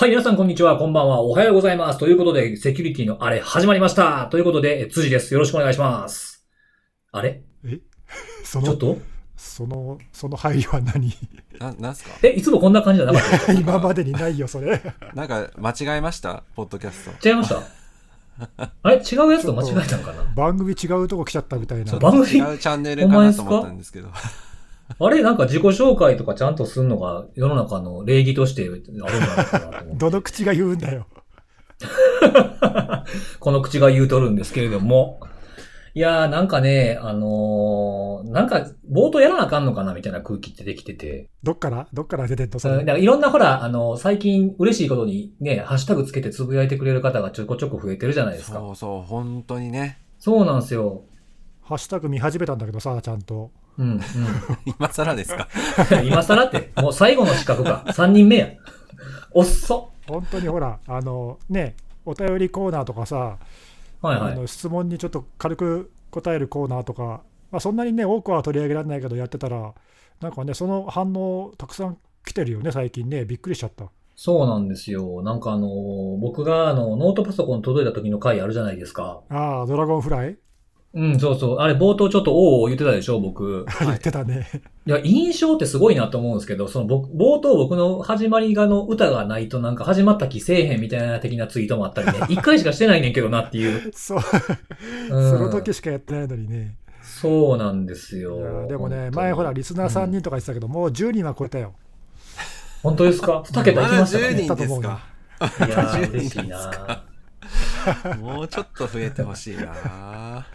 はい、皆さんこんにちは、こんばんは、おはようございます。ということで、セキュリティのあれ始まりました。ということで、え辻です。よろしくお願いします。あれ？そのちょっと？そのその配慮は何？ななんすか？え、いつもこんな感じじゃなかった？今までにないよそれ。なんか間違えました？ポッドキャスト。違いました？あれ？違うやつと間違えたのかな？番組違うとこ来ちゃったみたいな。そう番組？違うチャンネルかなと思ったんですけど。あれなんか自己紹介とかちゃんとすんのが世の中の礼儀としてあるんじゃないかなと思って。どの口が言うんだよこの口が言うとるんですけれども。いやー、なんかね、あのーなんか、冒頭やらなあかんのかなみたいな空気ってできてて。どっから？どっから出てんの？それうんだからいろんなほら、あの、最近嬉しいことにね、ハッシュタグつけてつぶやいてくれる方がちょこちょこ増えてるじゃないですか。そうそう、本当にね。そうなんですよ。ハッシュタグ見始めたんだけどさちゃんとうん、うん。今更ですか？今更って、もう最後の資格か。3人目や。おっそ。本当にほらあのねお便りコーナーとかさ、はいはい。あの質問にちょっと軽く答えるコーナーとか、まあ、そんなにね多くは取り上げられないけどやってたらなんかねその反応たくさん来てるよね最近ねびっくりしちゃったそうなんですよ。なんかあのー僕があの、ノートパソコン届いた時の回あるじゃないですか。ああドラゴンフライ？うん、そうそう。あれ冒頭ちょっとおーおー言ってたでしょ、僕。言ってたね。いや、印象ってすごいなと思うんですけど、その僕、冒頭僕の始まりがの歌がないとなんか始まった気せえへんみたいな的なツイートもあったりね、一回しかしてないねんけどなっていう。そう。うん。その時しかやってないのにね。そうなんですよ。でもね、前ほら、リスナー3人とか言ってたけど、もう10人は超えたよ。本当ですか？二桁いきましたかまだね10人ですか。いやー、10嬉しいな もうちょっと増えてほしいな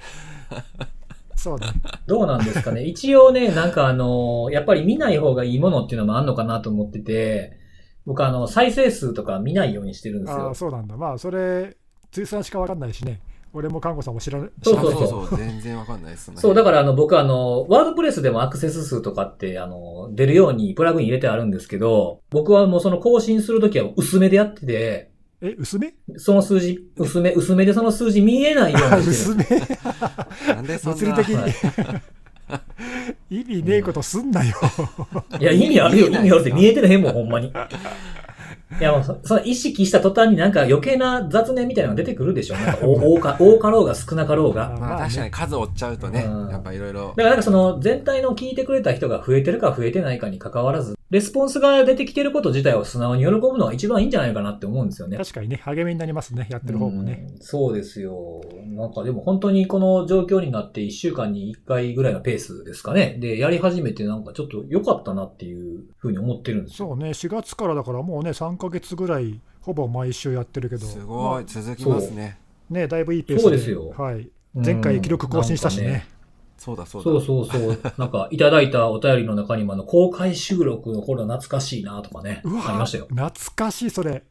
そうね。どうなんですかね。一応ね、なんかあの、やっぱり見ない方がいいものっていうのもあんのかなと思ってて、僕あの、再生数とか見ないようにしてるんですよああ、。そうなんだ。まあ、それ、ついさんしか分かんないしね。俺も看護さんも知ら知そうらないそうそうそう、全然わかんないですね。そう、だからあの、僕あの、ワードプレスでもアクセス数とかって、あの、出るようにプラグイン入れてあるんですけど、僕はもうその更新するときは薄めでやってて、え、薄め？その数字、薄め、薄めでその数字見えないようにしてる。薄めなんでそんな？物理的はいに。意味ねえことすんなよ。いや、意味あるよ、意味あるって見えてへんもん、ほんまに。いや、もうそ、その意識した途端になんか余計な雑念みたいなのが出てくるでしょ。なんか 多多か、多かろうが少なかろうが。まあ確かに数追っちゃうとね、うんやっぱいろいろだ。からなんかその全体の聞いてくれた人が増えてるか増えてないかに関わらず、レスポンスが出てきてること自体を素直に喜ぶのが一番いいんじゃないかなって思うんですよね。確かにね、励みになりますね、やってる方もね。うんそうですよ。なんかでも本当にこの状況になって1週間に1回ぐらいのペースですかね。で、やり始めてなんかちょっと良かったなっていうふうに思ってるんですよ。そうね、4月からだからもうね、3ヶ月ぐらい、ほぼ毎週やってるけど、すまごい、続きますね。あね、だいぶいいペースそうですよはい。うん前回記録更新したしね。そうだそうだ。そうそうそう。なんか、いただいたお便りの中にも、あの、公開収録の頃懐かしいなとかね、うわありましたよ。懐かしい、それ。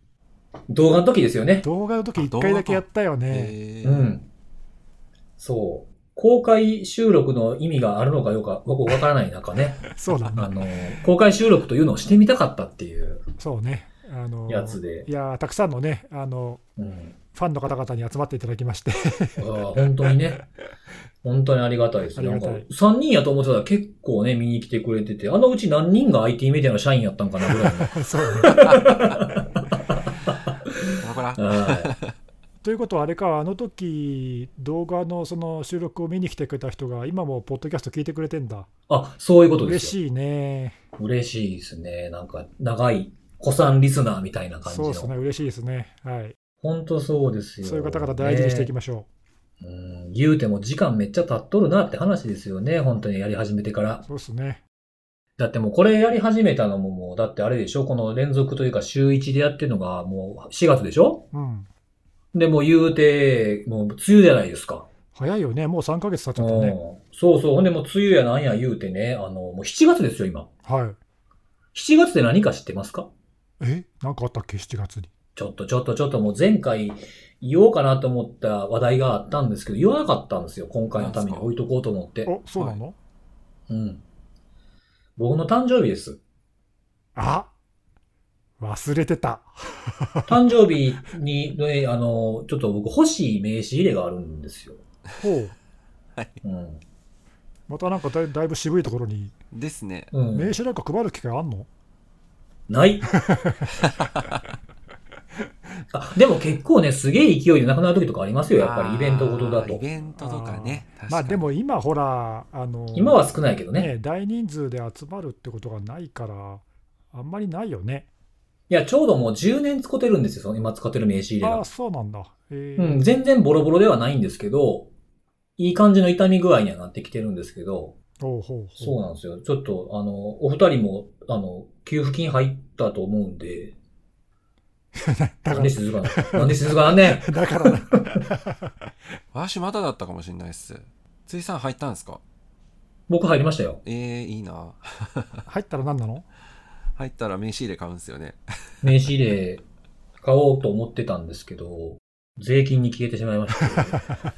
動画の時ですよね。動画の時1回だけやったよね。うん。そう。公開収録の意味があるのかよくわわからない中ね、そうだね。あの、公開収録というのをしてみたかったっていうそうね。あのやつでい。やーたくさんのね、あの、うん。ファンの方々に集まっていただきまして、本当にね。本当にありがたいです。なんかありがたい、3人やと思ってたら結構ね、見に来てくれてて、あのうち何人が IT メディアの社員やったんかなぐらいの。そうね。ほら、はいということは、あれか、あの時動画のその収録を見に来てくれた人が、今もポッドキャスト聞いてくれてんだ。あ、そういうことですよ。嬉しいね。嬉しいですね。なんか、長い、子さんリスナーみたいな感じの。そうですね、嬉しいですね。はい。本当そうですよ。そういう方々大事にしていきましょねうん、言うても時間めっちゃ経っとるなって話ですよね。本当にやり始めてからう。。そうですね。だってもうこれやり始めたのももう、だってあれでしょ？この連続というか週1でやってるのがもう4月でしょ？うん。で、もう言うて、もう梅雨じゃないですか。早いよね。もう3ヶ月経っちゃったね。うんそうそう。ほんでもう梅雨やなんや言うてね、あの、もう7月ですよ、今。はい。7月で何か知ってますか？え？なんかあったっけ ?7 月に。ちょっとちょっとちょっともう前回言おうかなと思った話題があったんですけど、言わなかったんですよ。今回のために置いとこうと思って。お、そうなの、うん。僕の誕生日です。あ？忘れてた。誕生日に、ね、あの、ちょっと僕欲しい名刺入れがあるんですよ。ほう。うん。またなんかだいだいぶ渋いところに、ですね。うん。名刺なんか配る機会あんの？ない。あ、でも結構ね、すげえ勢いでなくなる時とかありますよ、やっぱりイベントごとだとイ。ベントとかね。確かにまあでも今ほら、あの今は少ないけどね。ね、大人数で集まるってことがないから、あんまりないよね。いや、ちょうどもう10年使ってるんですよ、その今使ってる名刺入れがああ、。そうなんだ。うん、全然ボロボロではないんですけど、いい感じの痛み具合にはなってきてるんですけど、そうなんですよ。ちょっと、あの、お二人も、あの、給付金入ったと思うんで、なんで、静かな、なんで静かなんねん だからな、私まだだったかもしれないっす。ついさん入ったんですか？僕入りましたよ。えー、いいな。入ったら何なの？入ったら名刺入れ買うんですよね。名刺入れ買おうと思ってたんですけど、税金に消えてしまいました。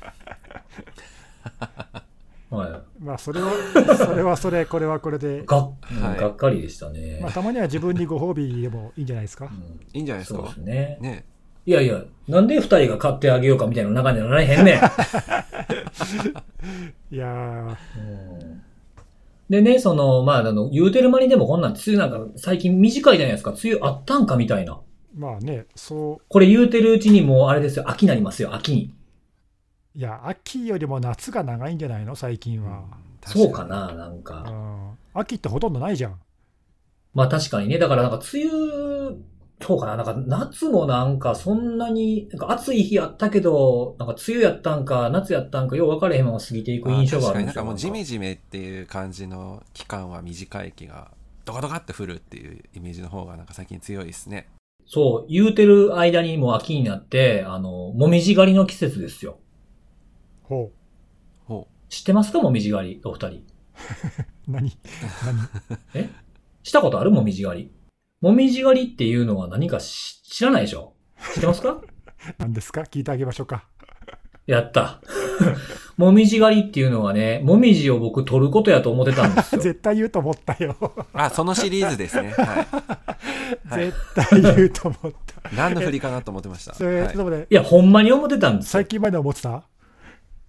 はまあ、それは、それはそれ、これはこれでい。、がはいがっかりでしたね。まあ、たまには自分にご褒美でもいいんじゃないですかう。んいいんじゃないですか？そうですね。ね。いやいや、なんで二人が買ってあげようかみたいな中にならへんねん。いやー、うんでね、その、まあ、あの、言うてる間にでもこんなん梅雨なんか最近短いじゃないですか。梅雨あったんかみたいな。まあね、そこれ言うてるうちにもうあれですよ。秋になりますよ、秋に。う、いや、秋よりも夏が長いんじゃないの、最近は。そうかな、なんうか。ん、秋ってほとんどないじゃん。まあ確かにね。だからなんか梅雨、そうかな。なんか夏もなんかそんなに、なんか暑い日あったけど、なんか梅雨やったんか、夏やったんか、よう分かれへんまま過ぎていく印象があるんですよ。確かになんかもうジメジメっていう感じの期間は短い気がドカドカって降るっていうイメージの方がなんか最近強いですね。そう、言うてる間にもう秋になって、あの、もみじ狩りの季節ですよ。ほほ知ってますかもみじ狩り、お二人。う。何？何したことあるもみじ狩り？もみじ狩りっていうのは何かし知らないでしょ？知ってますか？何ですか？聞いてあげましょうか。やった。もみじ狩りっていうのはね、もみじを僕取ることやと思ってたんですよ。絶対言うと思ったよ。う。あ、そのシリーズですね。はい。はい絶対言うと思った。何の振りかなと思ってました？はいいや、ほんまに思ってたんですよ。最近まで思ってた？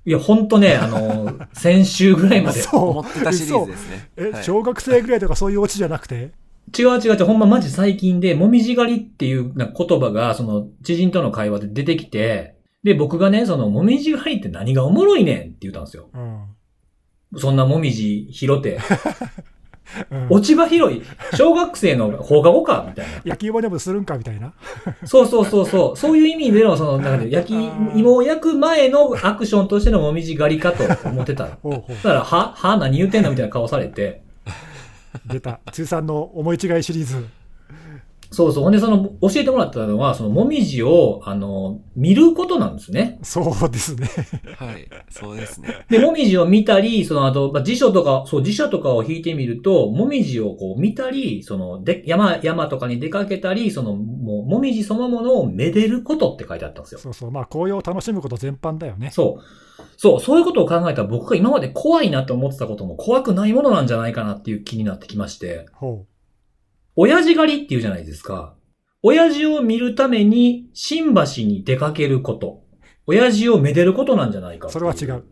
いや、ほんとね、あの、先週ぐらいまで。そう思ってたシリーズですね。え、はい小学生ぐらいとかそういうオチじゃなくて？違う違う違う、ほんまマジ最近で、もみじ狩りっていうな言葉が、その、知人との会話で出てきて、で、僕がね、その、もみじ狩りって何がおもろいねんって言ったんですよ。うん。そんなもみじ拾って、う ん落ち葉拾い、小学生の放課後かみたいな。焼き芋でもするんかみたいな。そうそうそうそう。そういう意味での、その、なんか焼き芋を焼く前のアクションとしてのもみじ狩りかと思ってた。だ ほうほうから、は、は、何言ってんのみたいな顔されて。出た。通算の思い違いシリーズ。そうそう。ほんで、その、教えてもらったのは、その、もみじを、あの、見ることなんですね。そうですね。はい。そうですね。で、もみじを見たり、その後、まあ、辞書とか、そう、辞書とかを引いてみると、もみじをこう見たり、その、で、山、山とかに出かけたり、その、もう、もみじそのものをめでることって書いてあったんですよ。そうそう。まあ、紅葉を楽しむこと全般だよね。そう。そう、そういうことを考えたら僕が今まで怖いなと思ってたことも怖くないものなんじゃないかなっていう気になってきまして、ほ親父狩りっていうじゃないですか。親父を見るために新橋に出かけること。親父をめでることなんじゃないかう。それは違う。。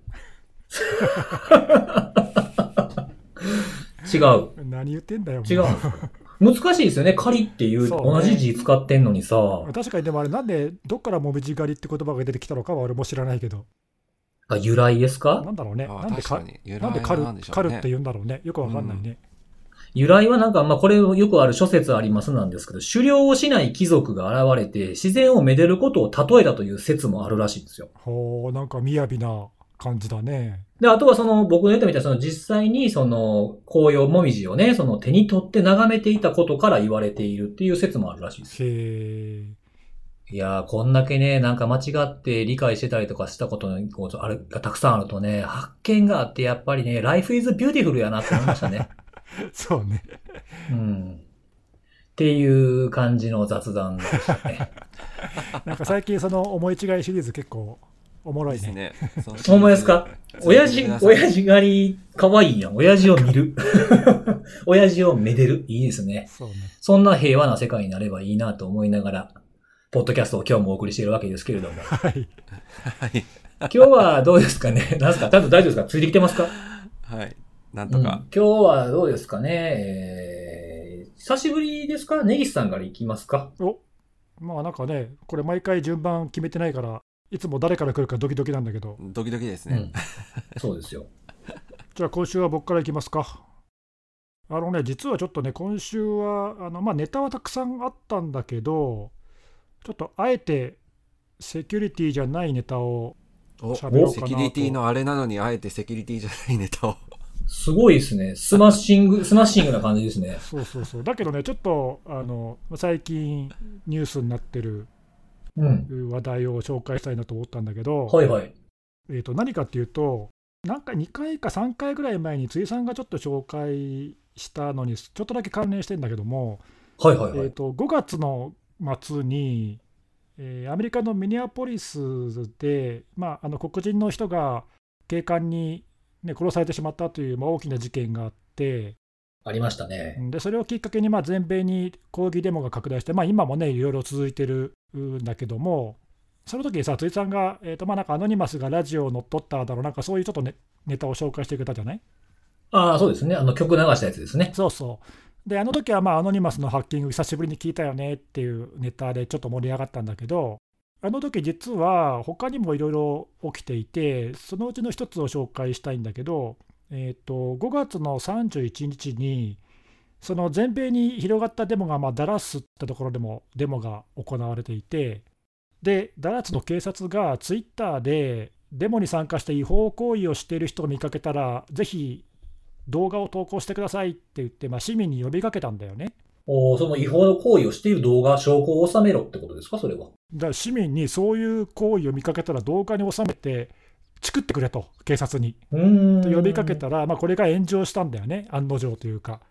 違う。何言ってんだよ。違う難しいですよね。狩りっていう、同じ字使ってんのにさ。確かにでもあれなんでどっからもみじ狩りって言葉が出てきたのかは俺も知らないけどあ由来ですか？なんだろうねあなんでなんで狩るは何でしょうね狩るって言うんだろうねよくわかんないね、由来はなんか、まあ、これよくある諸説ありますなんですけど、狩猟をしない貴族が現れて、自然をめでることを例えたという説もあるらしいんですよ。ほうなんか雅な感じだねで、あとはその、僕が言ったみたいに、その実際にその、紅葉もみじをね、その手に取って眺めていたことから言われているっていう説もあるらしいです。へえいやー、こんだけね、なんか間違って理解してたりとかしたことのこうあるがたくさんあるとね、発見があって、やっぱりね、life is beautiful やなって思いましたね。そうねうん。っていう感じの雑談でしたね。なんか最近その思い違いシリーズ結構おもろいねですね。ほんまですか？親父、親父。父狩り、かわいいやん。親父を見る。親父をめでる。いいですね。そうねそんな平和な世界になればいいなと思いながら、ポッドキャストを今日もお送りしているわけですけれども。はいはい。今日はどうですかね？何すか？多分大丈夫ですか？ついてきてますか？はい。なんうん、今とか。日はどうですかね？えー、久しぶりですか？ネギスさんから行きますか？おまあなんかね、これ毎回順番決めてないから、いつも誰から来るかドキドキなんだけど、ドキドキですねうん。。そうですよ。じゃあ今週は僕からいきますか。あのね、実はちょっとね、今週は、あのまあ、ネタはたくさんあったんだけど、ちょっとあえてセキュリティじゃないネタを、お喋ろうかなとセキュリティのあれなのにあえてセキュリティじゃないネタを。すごいですね。 smashing、smashing な感じですね。そうそうそう、だけどね、ちょっとあの最近ニュースになってるうん。話題を紹介したいなと思ったんだけど、はいはい。えー、と何かっていうと、なんか2回か3回ぐらい前に、辻さんがちょっと紹介したのに、ちょっとだけ関連してんだけども、はいはいはい。えー、と5月の末に、えーアメリカのミネアポリスで、まあ、あの黒人の人が警官に、ね、殺されてしまったという、まあ、大きな事件があって、ありましたね。でそれをきっかけにまあ全米に抗議デモが拡大して、まあ、今もね、いろいろ続いてるんだけども、その時にさ、辻さんが、えーとまあ、なんかアノニマスがラジオを乗っ取っただろう、なんかそういうちょっとネネタを紹介してくれたじゃない？ああ、そうですね。あの曲流したやつですね。そうそう。で、あの時はまあアノニマスのハッキング、久しぶりに聞いたよねっていうネタでちょっと盛り上がったんだけど、あの時実は他にもいろいろ起きていて、そのうちの一つを紹介したいんだけど、えー、と5月の31日に、その全米に広がったデモが、まあ、ダラスってところでもデモが行われていて、で、ダラスの警察がツイッターで、デモに参加して違法行為をしている人を見かけたら、ぜひ動画を投稿してくださいって言って、まあ、市民に呼びかけたんだよね。おその違法行為をしている動画、証拠を収めろってことですかそれは。だから市民にそういう行為を見かけたら動画に収めて、チクってくれと、警察に。と呼びかけたら、まあ、これが炎上したんだよね、案の定というか。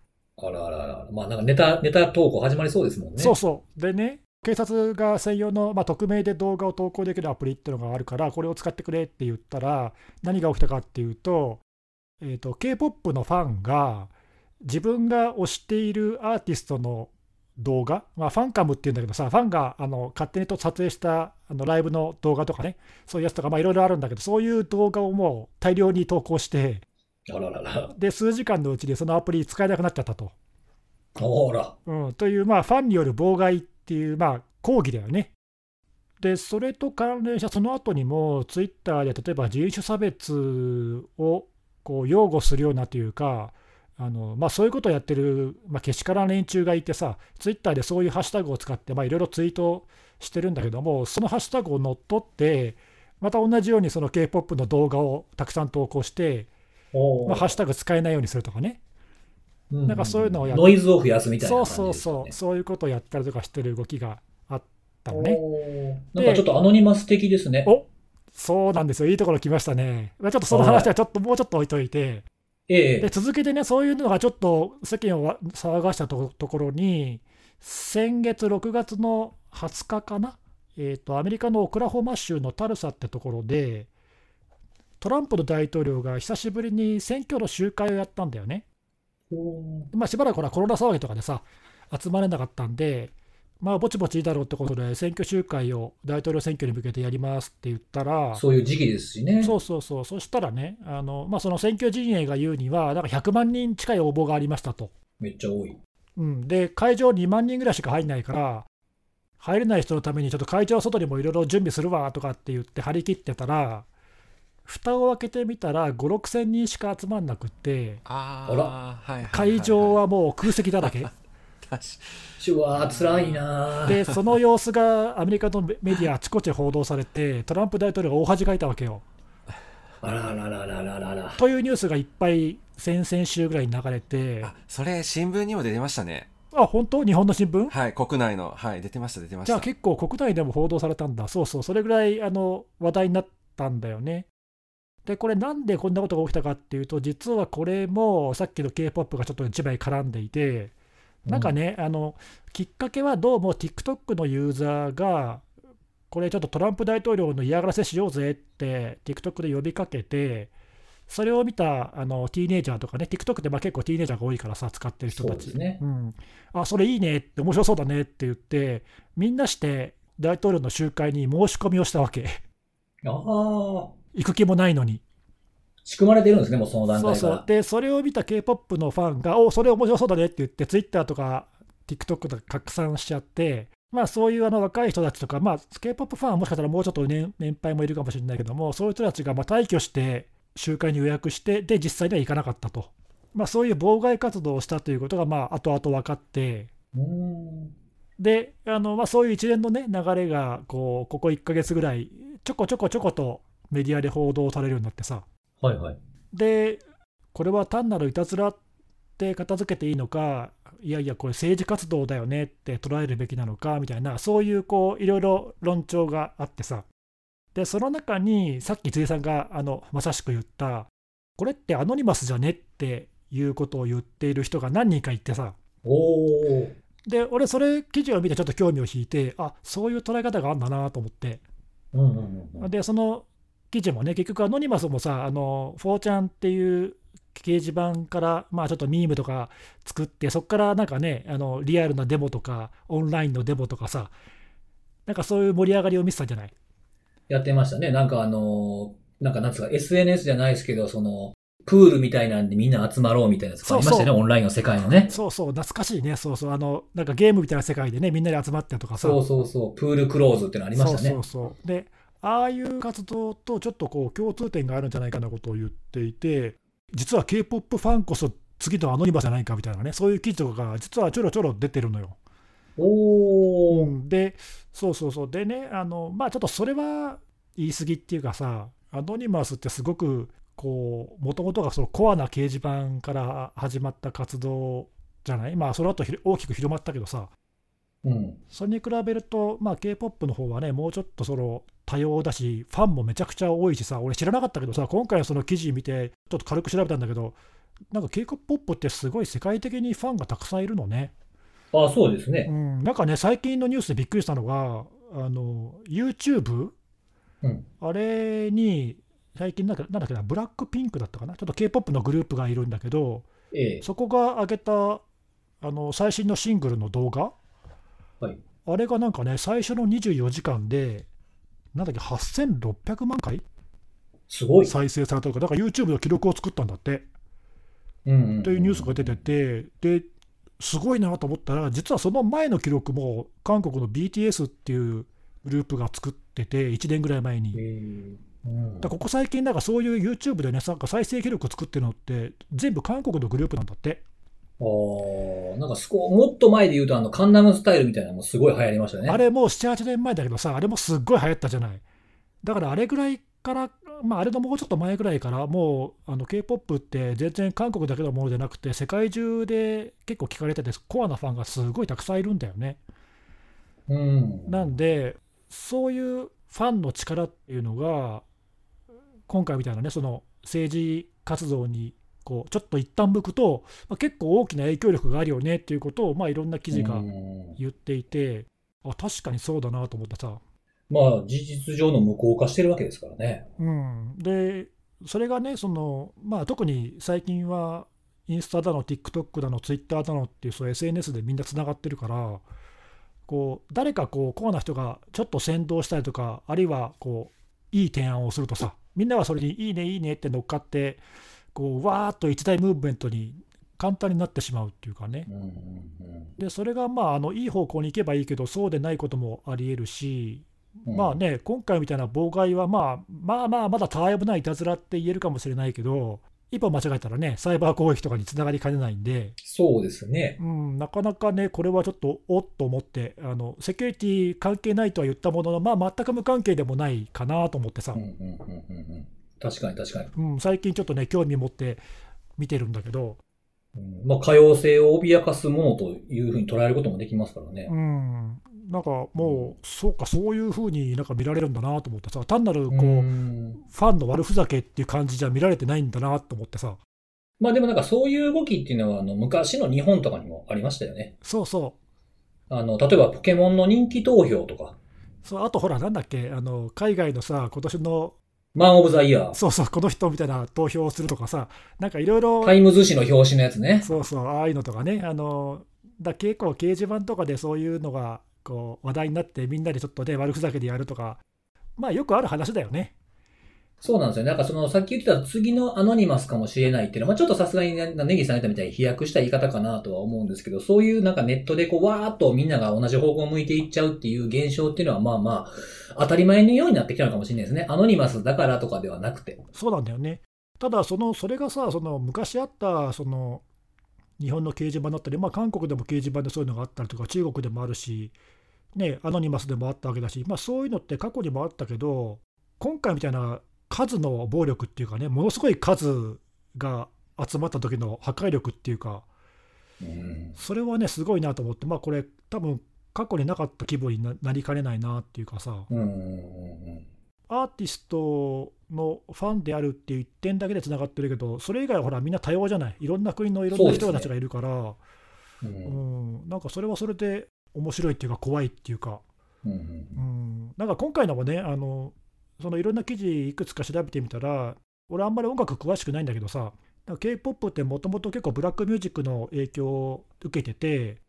あらあらあら。まあなんかネタ、ネタ投稿始まりそうですもんね。そうそう。でね、警察が専用の、まあ、匿名で動画を投稿できるアプリっていうのがあるから、これを使ってくれって言ったら、何が起きたかっていうと、えー、と K-POP のファンが、自分が推しているアーティストの動画、まあ、ファンカムっていうんだけどさ、ファンがあの勝手にと撮影したあのライブの動画とかね、そういうやつとか、まあいろいろあるんだけど、そういう動画をもう大量に投稿して、あららら。で、数時間のうちにそのアプリ使えなくなっちゃったと。ほら。うん、という、まあ、ファンによる妨害っていう、まあ、抗議だよね。で、それと関連したその後にも、ツイッターで例えば人種差別をこう擁護するようなというか、あのまあ、そういうことをやってる、まあ、けしからん連中がいてさ、ツイッターでそういうハッシュタグを使って、まあ、いろいろツイートしてるんだけども、そのハッシュタグを乗っ取って、また同じようにその K-POP の動画をたくさん投稿して、まあ、ハッシュタグ使えないようにするとかね。うなんかそういうのをやっノイズを増やすみたいなそう。そうそう、そういうことをやったりとかしてる動きがあったのね。なんかちょっとアノニマス的ですね。おそうなんですよ、いいところ来ましたね。まあちょっとその話はちょっともうちょっと置いといて、ええで続けてね、そういうのがちょっと世間をわ騒がしたとところに、先月6月の20日かな、えーと、アメリカのオクラホマ州のタルサってところで、トランプの大統領が久しぶりに選挙の集会をやったんだよね。まあ、しばらくほらコロナ騒ぎとかでさ、集まれなかったんで、まあ、ぼちぼちいいだろうってことで、選挙集会を大統領選挙に向けてやりますって言ったら、そういう時期ですしね。そうそうそう、そしたらね、あのまあ、その選挙陣営が言うには、なんか100万人近い応募がありましたと。めっちゃ多い。うん、で、会場2万人ぐらいしか入んないから、入れない人のために、ちょっと会場外にもいろいろ準備するわとかって言って張り切ってたら、蓋を開けてみたら、5、6千人しか集まんなくって、ああら会場はもう空席だらけ。確かうわー、辛いな。ーで、その様子がアメリカのメディアあちこち報道されて、トランプ大統領が大恥かいたわけよ。あららららららら。というニュースがいっぱい先々週ぐらいに流れて、あそれ新聞にも出てましたね。あ、本当？日本の新聞？はい国内の。はい出てました出てました。じゃあ結構国内でも報道されたんだ。そうそう、それぐらいあの話題になったんだよね。で、これなんでこんなことが起きたかっていうと、実はこれもさっきの K-POP がちょっと一枚絡んでいて、なんかね、あのきっかけはどうも TikTok のユーザーが、これちょっとトランプ大統領の嫌がらせしようぜって TikTok で呼びかけて、それを見たあのティーネイジャーとかね、TikTok ってまあ結構ティーネイジャーが多いからさ、使ってる人たち。ねうん、あ、それいいねって、面白そうだねって言って、みんなして大統領の集会に申し込みをしたわけ。ああ、行く気もないのに。仕組まれてるんですね、もうその段そう階から。そう。で、それを見た K-POP のファンが、おそれ面白そうだねって言って、Twitter とか TikTok とか拡散しちゃって、まあ、そういうあの若い人たちとか、まあ、K-POP ファンはもしかしたらもうちょっと年年配もいるかもしれないけども、そういう人たちがまあ退去して、集会に予約して、で、実際には行かなかったと、まあ、そういう妨害活動をしたということが、まあ後々分かって、うーん。であのまあ、そういう一連の、ね、流れがこうここ1ヶ月ぐらい、ちょこちょこちょことメディアで報道されるようになってさ、はいはい。で、これは単なるいたずらって片付けていいのか、いやいや、これ政治活動だよねって捉えるべきなのかみたいな、そういうこういろいろ論調があってさ、で、その中にさっき辻さんがあのまさしく言った、これってアノニマスじゃねっていうことを言っている人が何人かいてさ、おー。で、俺、それ記事を見てちょっと興味を引いて、あそういう捉え方があるんだなと思って、うんうんうんうん。で、その記事もね、結局、アノニマスもさ、あの、4ちゃんっていう掲示板から、まあちょっとミームとか作って、そこからなんかね、あのリアルなデモとか、オンラインのデモとかさ、なんかそういう盛り上がりを見せたんじゃない？やってましたね。なんかあのーなんかなんか SNS じゃないですけど、その、プールみたいなんでみんな集まろうみたいなやつがありましたよね、オンラインの世界のね。そうそう、懐かしいね、そうそう、あの、なんかゲームみたいな世界でね、みんなで集まってとかさ、そうそうそう、プールクローズってのありましたね。そうそうそう。で、ああいう活動とちょっとこう共通点があるんじゃないかなことを言っていて、実は K-POP ファンこそ次のアノニマスじゃないかみたいなね、そういう記事とかが実はちょろちょろ出てるのよ。おー。で、そうそうそう。でね、あの、まあちょっとそれは言い過ぎっていうかさ、アノニマスってすごく、こう、もともとがそのコアな掲示板から始まった活動じゃない？まあその後大きく広まったけどさ、うん。それに比べると、まあ、K-POP の方はね、もうちょっとその多様だし、ファンもめちゃくちゃ多いしさ、俺知らなかったけどさ、今回のその記事見て、ちょっと軽く調べたんだけど、なんか K-POP ってすごい世界的にファンがたくさんいるのね。あ、そうですうね。ん、なんかね、最近のニュースでびっくりしたのが、あの YouTube、うん。あれに、最近なんか、なんだっけな、ブラックピンクだったかな、ちょっと K-POP のグループがいるんだけど、ええ。そこが上げたあの最新のシングルの動画、はい。あれがなんかね、最初の24時間で、なんだっけ、8600万回？すごい。再生されたとか、だから YouTube の記録を作ったんだって、うんうんうんというニュースが出てて、で、すごいなと思ったら、実はその前の記録も、韓国の BTS っていうグループが作ってて、1年ぐらい前に。ええうんだここ最近、なんかそういう YouTube でね、なんか再生記録作ってるのって、全部韓国のグループなんだって。ああ、なんかすこ、もっと前で言うと、あの、カンナムスタイルみたいなのもすごい流行りましたよね。あれもう7、8年前だけどさ、あれもすっごい流行ったじゃない。だからあれぐらいから、まあ、あれのもうちょっと前ぐらいから、もうあの K-POP って全然韓国だけのものじゃなくて、世界中で結構聞かれてて、コアなファンがすごいたくさんいるんだよね。うん。なんで、そういうファンの力っていうのが、今回みたいなね、その政治活動にこうちょっと一旦向くと、まあ、結構大きな影響力があるよねっていうことを、まあ、いろんな記事がうん言っていて、あ確かにそうだなと思ってさ。まあ、事実上の無効化してるわけですからね。うん、で、それがね、そのまあ、特に最近は、インスタだの、TikTok だの、Twitter だのっていうそう SNS でみんなつながってるから、こう誰かこうコアな人がちょっと先導したりとか、あるいはこういい提案をするとさ、みんながそれにいいね、いいねって乗っかって、こうわーっと一大ムーブメントに簡単になってしまうっていうかね。でそれがまああのいい方向に行けばいいけど、そうでないこともありえるし、うん。まあね、今回みたいな妨害は、まあ、まあまあ、まだたわいもないいたずらって言えるかもしれないけど、一歩間違えたらね、サイバー攻撃とかにつながりかねないんで、そうですね。うん、なかなかね、これはちょっとおっと思ってあの、セキュリティ関係ないとは言ったものの、まあ、全く無関係でもないかなと思ってさ。うん、うんうんうんうん確かに確かに。うん、最近ちょっとね、興味持って見てるんだけど、うんまあ、可用性を脅かすものというふうに捉えることもできますからね。う。ん、なんかもう、そうか、そういうふうになんか見られるんだなと思ってさ、単なるこう、うん。ファンの悪ふざけっていう感じじゃ見られてないんだなと思ってさ、まあでもなんかそういう動きっていうのは、あの、昔の日本とかにもありましたよね。そうそう、あの、例えばポケモンの人気投票とか、そうあとほら、なんだっけ、あの海外のさ、今年の、マン・オブ・ザ・イヤー、そうそう、この人みたいな投票をするとかさ、なんかいろいろタ、イムズ紙の表紙のやつね。そうそう、ああいうのとかね、あのだ結構、掲示板とかでそういうのがこう話題になって、みんなでちょっとね、悪ふざけでやるとか、まあよくある話だよね。そうなんですよ。なんかその、さっき言ってた次のアノニマスかもしれないっていうのは、まあちょっとさすがにね、ネギさん言ったみたいに飛躍した言い方かなとは思うんですけど、そういうなんかネットでこう、わーっとみんなが同じ方向を向いていっちゃうっていう現象っていうのは、まあまあ、当たり前のようになってきたのかもしれないですね。アノニマスだからとかではなくて。そうなんだよね。ただ、その、それがさ、その、昔あった、その、日本の掲示板だったり、まあ、韓国でも掲示板でそういうのがあったりとか、中国でもあるし、ね、アノニマスでもあったわけだし、まあ、そういうのって過去にもあったけど、今回みたいな数の暴力っていうかね、ものすごい数が集まった時の破壊力っていうか、うん。それはね、すごいなと思って、まあ、これ、多分過去になかった規模にななりかねないなっていうかさ、うんアーティストのファンであるっていう一点だけでつながってるけど、それ以外はほら、みんな多様じゃない、いろんな国のいろんな人たちがいるから、うん。ううん。んなんかそれはそれで面白いっていうか、怖いっていうか、うん。うん、なんか今回のもね、あのそのいろんな記事いくつか調べてみたら、俺、あんまり音楽詳しくないんだけどさ、k p o p ってもともと結構ブラックミュージックの影響を受けてて、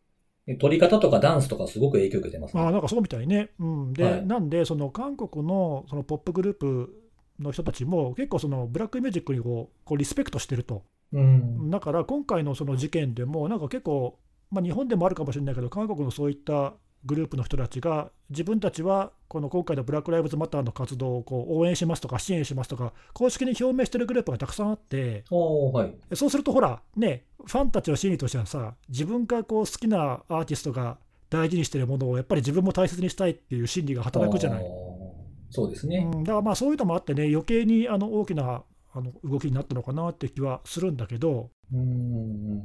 で撮り方とかダンスとかすごく影響を受けてますね。あなんかそうみたいね。うん、で、はいなんで、その韓国のそのポップグループの人たちも、結構そのブラックミュージックにこうこうリスペクトしてると。うん。だから今回のその事件でも、なんか結構、まあ、日本でもあるかもしれないけど、韓国のそういったグループの人たちが、自分たちはこの今回のブラック・ライブズ・マターの活動をこう応援しますとか、支援しますとか、公式に表明してるグループがたくさんあって、はい。そうするとほら、ね、ファンたちの心理としてはさ、自分がこう好きなアーティストが大事にしてるものをやっぱり自分も大切にしたいっていう心理が働くじゃない。そうですね。うん、だからまあそういうのもあってね、余計にあの大きなあの動きになったのかなって気はするんだけど、うん。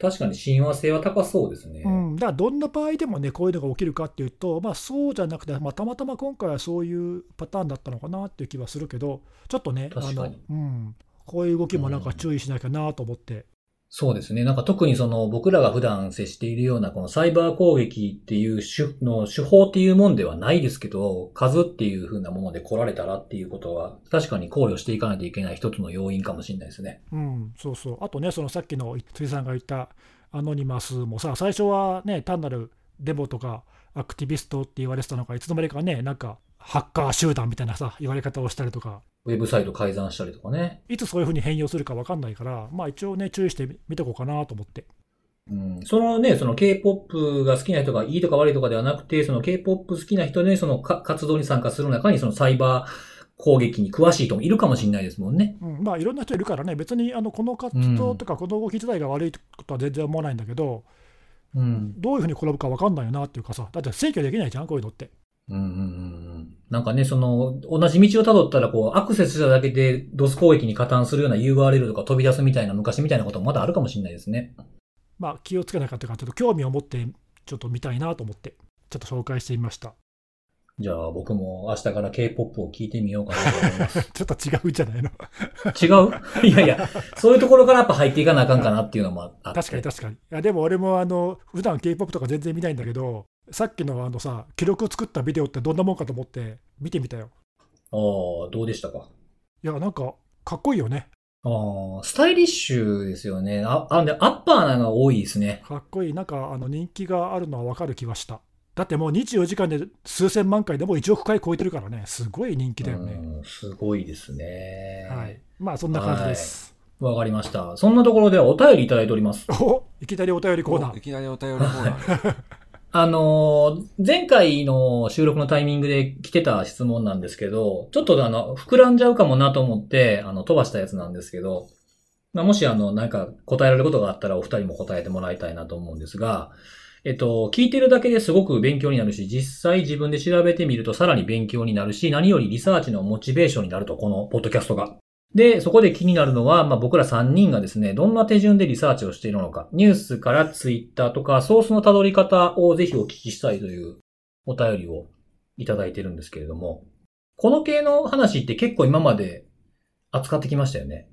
確かに親和性は高そうですね。うん、だからどんな場合でもね、こういうのが起きるかっていうと、まあ、そうじゃなくて、まあ、たまたま今回はそういうパターンだったのかなっていう気はするけど、ちょっとね、あの確かにうん、こういう動きもなんか注意しなきゃなと思って。そうですね。なんか特にその僕らが普段接しているようなこのサイバー攻撃っていう手の手法っていうもんではないですけど、数っていう風なもので来られたらっていうことは確かに考慮していかないといけない一つの要因かもしれないですね。うん、そうそう。あとね、そのさっきの辻さんが言ったアノニマスもさ、最初はね、単なるデモとかアクティビストって言われてたのが、いつの間にかね、なんかハッカー集団みたいなさ、言われ方をしたりとか、ウェブサイト改ざんしたりとかね。いつそういうふうに変容するか分かんないから、まあ一応ね、注意してみとこうかなと思って。うん、そのね、その K-POP が好きな人がいいとか悪いとかではなくて、その K-POP 好きな人でそのか活動に参加する中にそのサイバー攻撃に詳しい人もいるかもしれないですもんね。うん、まあいろんな人いるからね、別にあのこの活動とかこの動き自体が悪いことは全然思わないんだけど、うん。どういうふうに転ぶか分かんないよなっていうかさ、だって制御できないじゃん、こういうのって。うんうんうんうんなんかね、その、同じ道を辿ったら、こう、アクセスしただけで、ドス攻撃に加担するような URL とか飛び出すみたいな、昔みたいなこともまだあるかもしれないですね。まあ気をつけなかったかというと、興味を持ってちょっと見たいなと思って、ちょっと紹介してみました。じゃあ、僕も明日から K-POP を聞いてみようかなと思います。ちょっと違うんじゃないの違う？いやいや、そういうところからやっぱ入っていかなあかんかなっていうのもあって。確かに確かに。いやでも俺もあの普段 K-POP とか全然見ないんだけど、さっきのあのさ、記録を作ったビデオってどんなもんかと思って見てみたよ。ああ、どうでしたか？いや、なんかかっこいいよね。ああ、スタイリッシュですよね。あ、あ、で、アッパーなのが多いですね。かっこいい。なんかあの人気があるのはわかる気はした。だってもう24時間で数千万回でもう1億回超えてるからね、すごい人気だよね。うん、すごいですね。はい。まあそんな感じです。わかりました。そんなところではお便りいただいております。おいきなりお便りコーナー。おいきなりお便りコーナー。あの前回の収録のタイミングで来てた質問なんですけど、ちょっとあの、膨らんじゃうかもなと思って、あの、飛ばしたやつなんですけど、まあ、もしあの、なんか答えられることがあったらお二人も答えてもらいたいなと思うんですが、えっと、聞いてるだけですごく勉強になるし、実際自分で調べてみるとさらに勉強になるし、何よりリサーチのモチベーションになると、このポッドキャストが。で、そこで気になるのは、まあ、僕ら3人がですね、どんな手順でリサーチをしているのか、ニュースからツイッターとか、ソースの辿り方をぜひお聞きしたいというお便りをいただいてるんですけれども、この系の話って結構今まで扱ってきましたよね。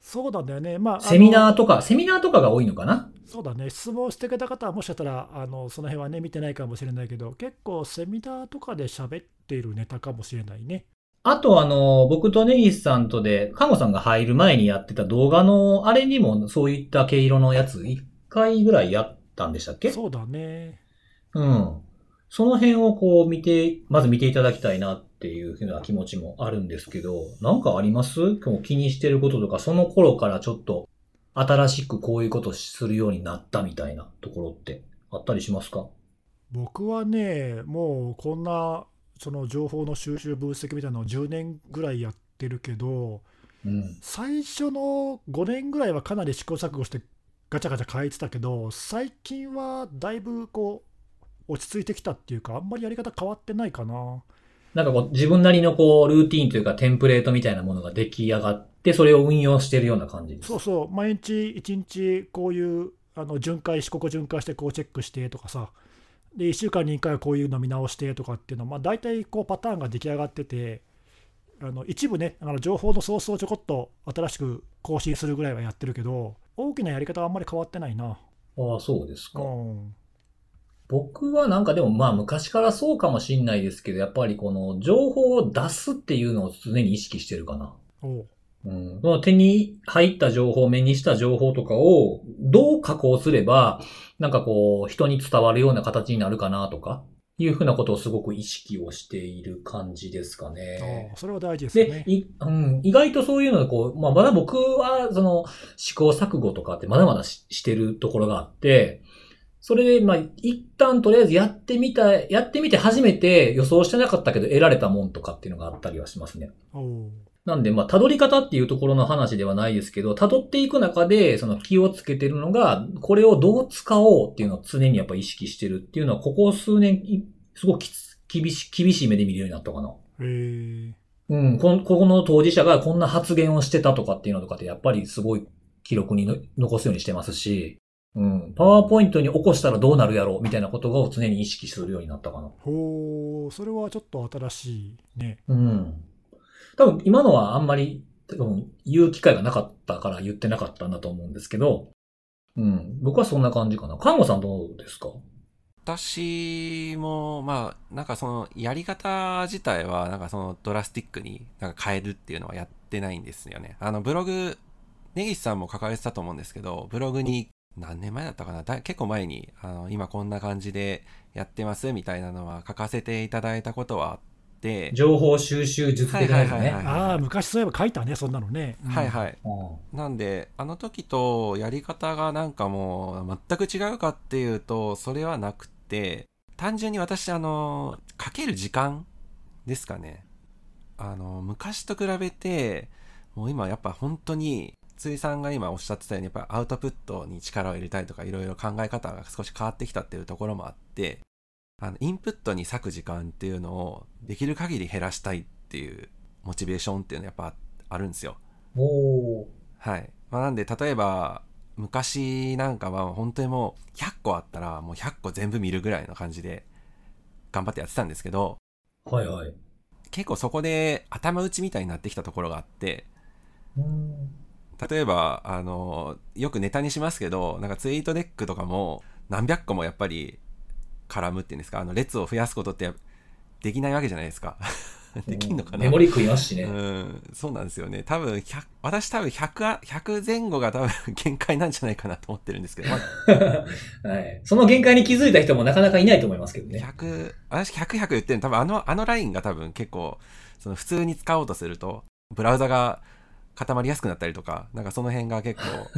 そうなんだよね。まあ、セミナーとか、セミナーとかが多いのかな？そうだね、質問してくれた方はもしかしたらあのその辺はね見てないかもしれないけど、結構セミナーとかで喋っているネタかもしれないね。あとあの、僕とネギスさんとで、看護さんが入る前にやってた動画の、あれにもそういった毛色のやつ、1回ぐらいやったんでしたっけ？そうだね。うん。その辺をこう見て、まず見ていただきたいなっていうふうな気持ちもあるんですけど、なんかあります？今日気にしてることとか、その頃からちょっと新しくこういうことするようになったみたいなところってあったりしますか？僕はね、もうこんなその情報の収集分析みたいなのを10年ぐらいやってるけど、うん。最初の5年ぐらいはかなり試行錯誤してガチャガチャ変えてたけど、最近はだいぶこう落ち着いてきたっていうか、あんまりやり方変わってないかな。なんかこう自分なりのこうルーティーンというかテンプレートみたいなものが出来上がって、それを運用してるような感じです。そうそう、毎日1日こういうあの巡回し、ここ巡回してこうチェックしてとかさ、で1週間に1回はこういうの見直してとかっていうのは、まあ、大体こうパターンが出来上がってて、あの一部ね、あの情報のソースをちょこっと新しく更新するぐらいはやってるけど、大きなやり方はあんまり変わってないな。ああ、そうですか。うん、僕はなんかでもまあ昔からそうかもしんないですけど、やっぱりこの情報を出すっていうのを常に意識してるかな。おううん、その手に入った情報、目にした情報とかをどう加工すれば、なんかこう人に伝わるような形になるかなとか、いうふうなことをすごく意識をしている感じですかね。それは大事ですよでね、。いうん、意外とそういうのでこう、まあ、まだ僕は、その、試行錯誤とかってまだまだししてるところがあって、それで、まあ、一旦とりあえずやってみた、やってみて初めて予想してなかったけど得られたもんとかっていうのがあったりはしますね。なんで、まあ、辿り方っていうところの話ではないですけど、辿っていく中で、その気をつけてるのが、これをどう使おうっていうのを常にやっぱ意識してるっていうのは、ここ数年、いすごくきつ厳しい、厳しい目で見るようになったかな。へえうん、この、ここの当事者がこんな発言をしてたとかっていうのとかって、やっぱりすごい記録にの残すようにしてますし、うん、パワーポイントに起こしたらどうなるやろうみたいなことを常に意識するようになったかな。ほう、それはちょっと新しいね。うん。多分今のはあんまり、多分言う機会がなかったから言ってなかったんだと思うんですけど、うん、僕はそんな感じかな。看護さんどうですか？私も、まあ、なんかその、やり方自体は、なんかその、ドラスティックになんか変えるっていうのはやってないんですよね。あの、ブログ、根岸さんも書かれてたと思うんですけど、ブログに、何年前だったかな？結構前に、あの、今こんな感じでやってますみたいなのは書かせていただいたことはあって、情報収集術的なやつね。はいはいはいああ、昔そういえば書いたね、そんなのね。うんはいはい。うんなんで、あの時とやり方がなんかもう全く違うかっていうと、それはなくて、単純に私、あの、かける時間ですかね。あの、昔と比べて、もう今やっぱ本当に、ついさんが今おっしゃってたように、やっぱアウトプットに力を入れたりとか、いろいろ考え方が少し変わってきたっていうところもあって、あの、インプットに割く時間っていうのを、できる限り減らしたいっていうモチベーションっていうのはやっぱあるんですよ。はい。まあ、なんで、例えば、昔なんかは本当にもう100個あったらもう100個全部見るぐらいの感じで頑張ってやってたんですけど、はいはい。結構そこで頭打ちみたいになってきたところがあって、うん例えば、あの、よくネタにしますけど、なんかツイートデックとかも何百個もやっぱり絡むっていうんですか、あの列を増やすことってできないわけじゃないですか。できんのかな？メモリ食いますしね。うん、そうなんですよね。多分100、私多分100、100前後が多分限界なんじゃないかなと思ってるんですけど、まあ、はい。その限界に気づいた人もなかなかいないと思いますけどね。100、私100、100言ってるの多分あの、あのラインが多分結構、その普通に使おうとすると、ブラウザが固まりやすくなったりとか、なんかその辺が結構、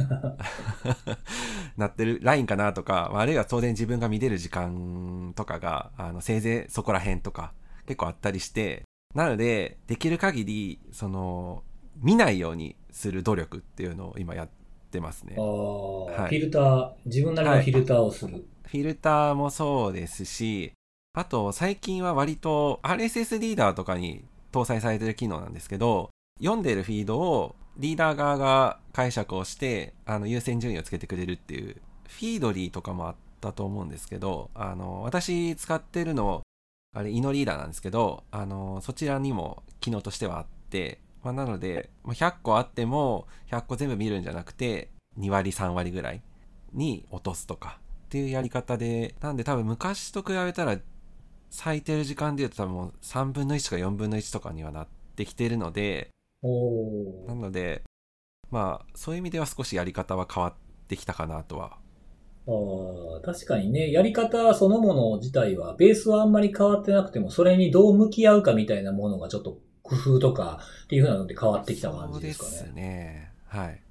なってるラインかなとか、まああるいは当然自分が見れる時間とかが、あの、せいぜいそこら辺とか、結構あったりして、なので、できる限り、その、見ないようにする努力っていうのを今やってますね。はい。フィルター、自分なりのフィルターをする。フィルターもそうですし、あと最近は割と RSS リーダーとかに搭載されてる機能なんですけど、読んでるフィードをリーダー側が解釈をして、あの優先順位をつけてくれるっていう、フィードリーとかもあったと思うんですけど、あの、私使ってるの、あれ、イノリーダーなんですけど、あの、そちらにも機能としてはあって、まあ、なので、100個あっても、100個全部見るんじゃなくて、2割、3割ぐらいに落とすとか、っていうやり方で、なんで多分昔と比べたら、咲いてる時間で言うと多分もう3分の1とか4分の1とかにはなってきてるので、なので、まあ、そういう意味では少しやり方は変わってきたかなとはあ確かにね、やり方そのもの自体は、ベースはあんまり変わってなくても、それにどう向き合うかみたいなものがちょっと工夫とかっていうふうなので変わってきた感じですかね。そうですね。はい。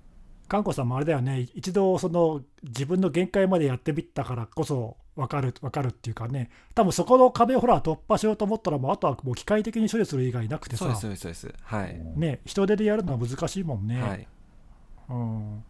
かんこさんもあれだよね、一度その自分の限界までやってみたからこそ分かる分かるっていうかね、多分そこの壁をほら突破しようと思ったら、もうあとはもう機械的に処理する以外なくてさ、そうです、そうです、そうです。はい。ね、人手でやるのは難しいもんね。はい。うん。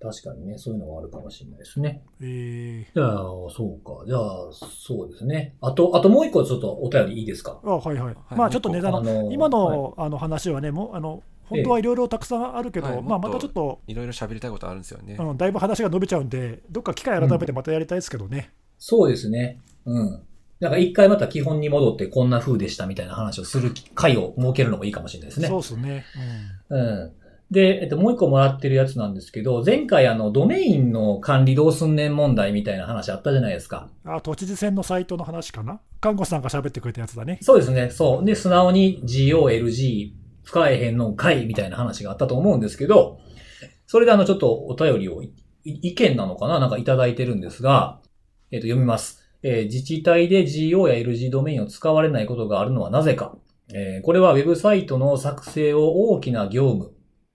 確かにね、そういうのはあるかもしれないですね。えー、じゃあ、そうか。じゃあ、そうですね。あと、あともう一個ちょっとお便りいいですか？あはいはい。まあちょっとね、あの、今の、あの話はね、もう、あの、本当はいろいろたくさんあるけど、ええ、まあまたちょっと、いろいろ喋りたいことあるんですよね。うん、だいぶ話が伸びちゃうんで、どっか機会改めてまたやりたいですけどね。うん、そうですね。うん。なんか一回また基本に戻ってこんな風でしたみたいな話をする回を設けるのもいいかもしれないですね。そうですね。うん。うんで、えっと、もう一個もらってるやつなんですけど、前回あの、ドメインの管理どうすんねん問題みたいな話あったじゃないですか。あ、都知事選のサイトの話かな？看護師さんが喋ってくれたやつだね。そうですね、そう。で、素直に GOLG 使えへんのかいみたいな話があったと思うんですけど、それであの、ちょっとお便りを、意見なのかな？なんかいただいてるんですが、えっと、読みます。えー、自治体で GO や LG ドメインを使われないことがあるのはなぜか。えー、これはウェブサイトの作成を大きな業務、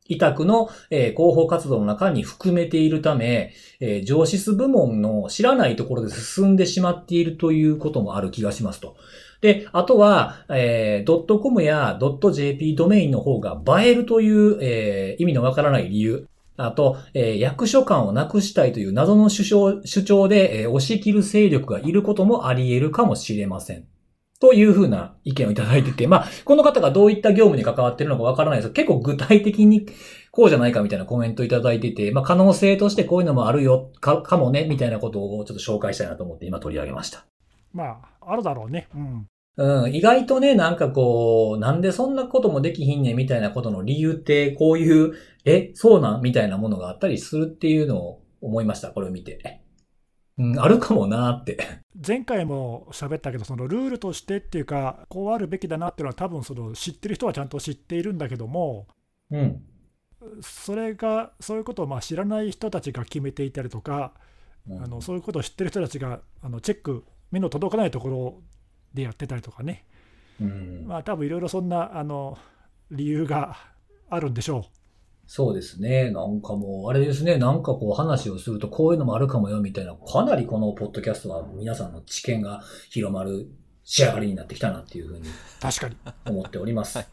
委託の、え、広報活動の中に含めているため、え、上司部門の知らないところで進んでしまっているということもある気がしますと。で、あとは、えー、.com やドット .jp ドメインの方が映えるという、えー、意味のわからない理由。あと、えー、役所感をなくしたいという謎の主張主張で、えー、押し切る勢力がいることもあり得るかもしれません。というふうな意見をいただいてて、まあ、この方がどういった業務に関わっているのかわからないですけど、結構具体的にこうじゃないかみたいなコメントをいただいてて、まあ、可能性としてこういうのもあるよ、か、かもね、みたいなことをちょっと紹介したいなと思って今取り上げました。まあ、あるだろうね。うん。うん、意外とね、なんかこう、なんでそんなこともできひんねんみたいなことの理由って、こういう、え、そうなん？みたいなものがあったりするっていうのを思いました、これを見て。うん、あるかもなって。前回も喋ったけど、そのルールとしてっていうか、こうあるべきだなっていうのは、多分その知ってる人はちゃんと知っているんだけども、うん、それが、そういうことをまあ知らない人たちが決めていたりとか、うん、あのそういうことを知ってる人たちがあのチェック、目の届かないところでやってたりとかね、うん、まあ多分いろいろそんなあの理由があるんでしょう。そうですね。なんかもう、あれですね。なんかこう話をするとこういうのもあるかもよみたいな、かなりこのポッドキャストは皆さんの知見が広まる仕上がりになってきたなっていうふうに。確かに。思っております。い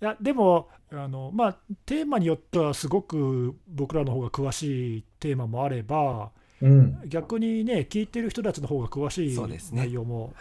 や、でも、あの、まあ、テーマによってはすごく僕らの方が詳しいテーマもあれば、うん、逆にね、聞いてる人たちの方が詳しい内容も、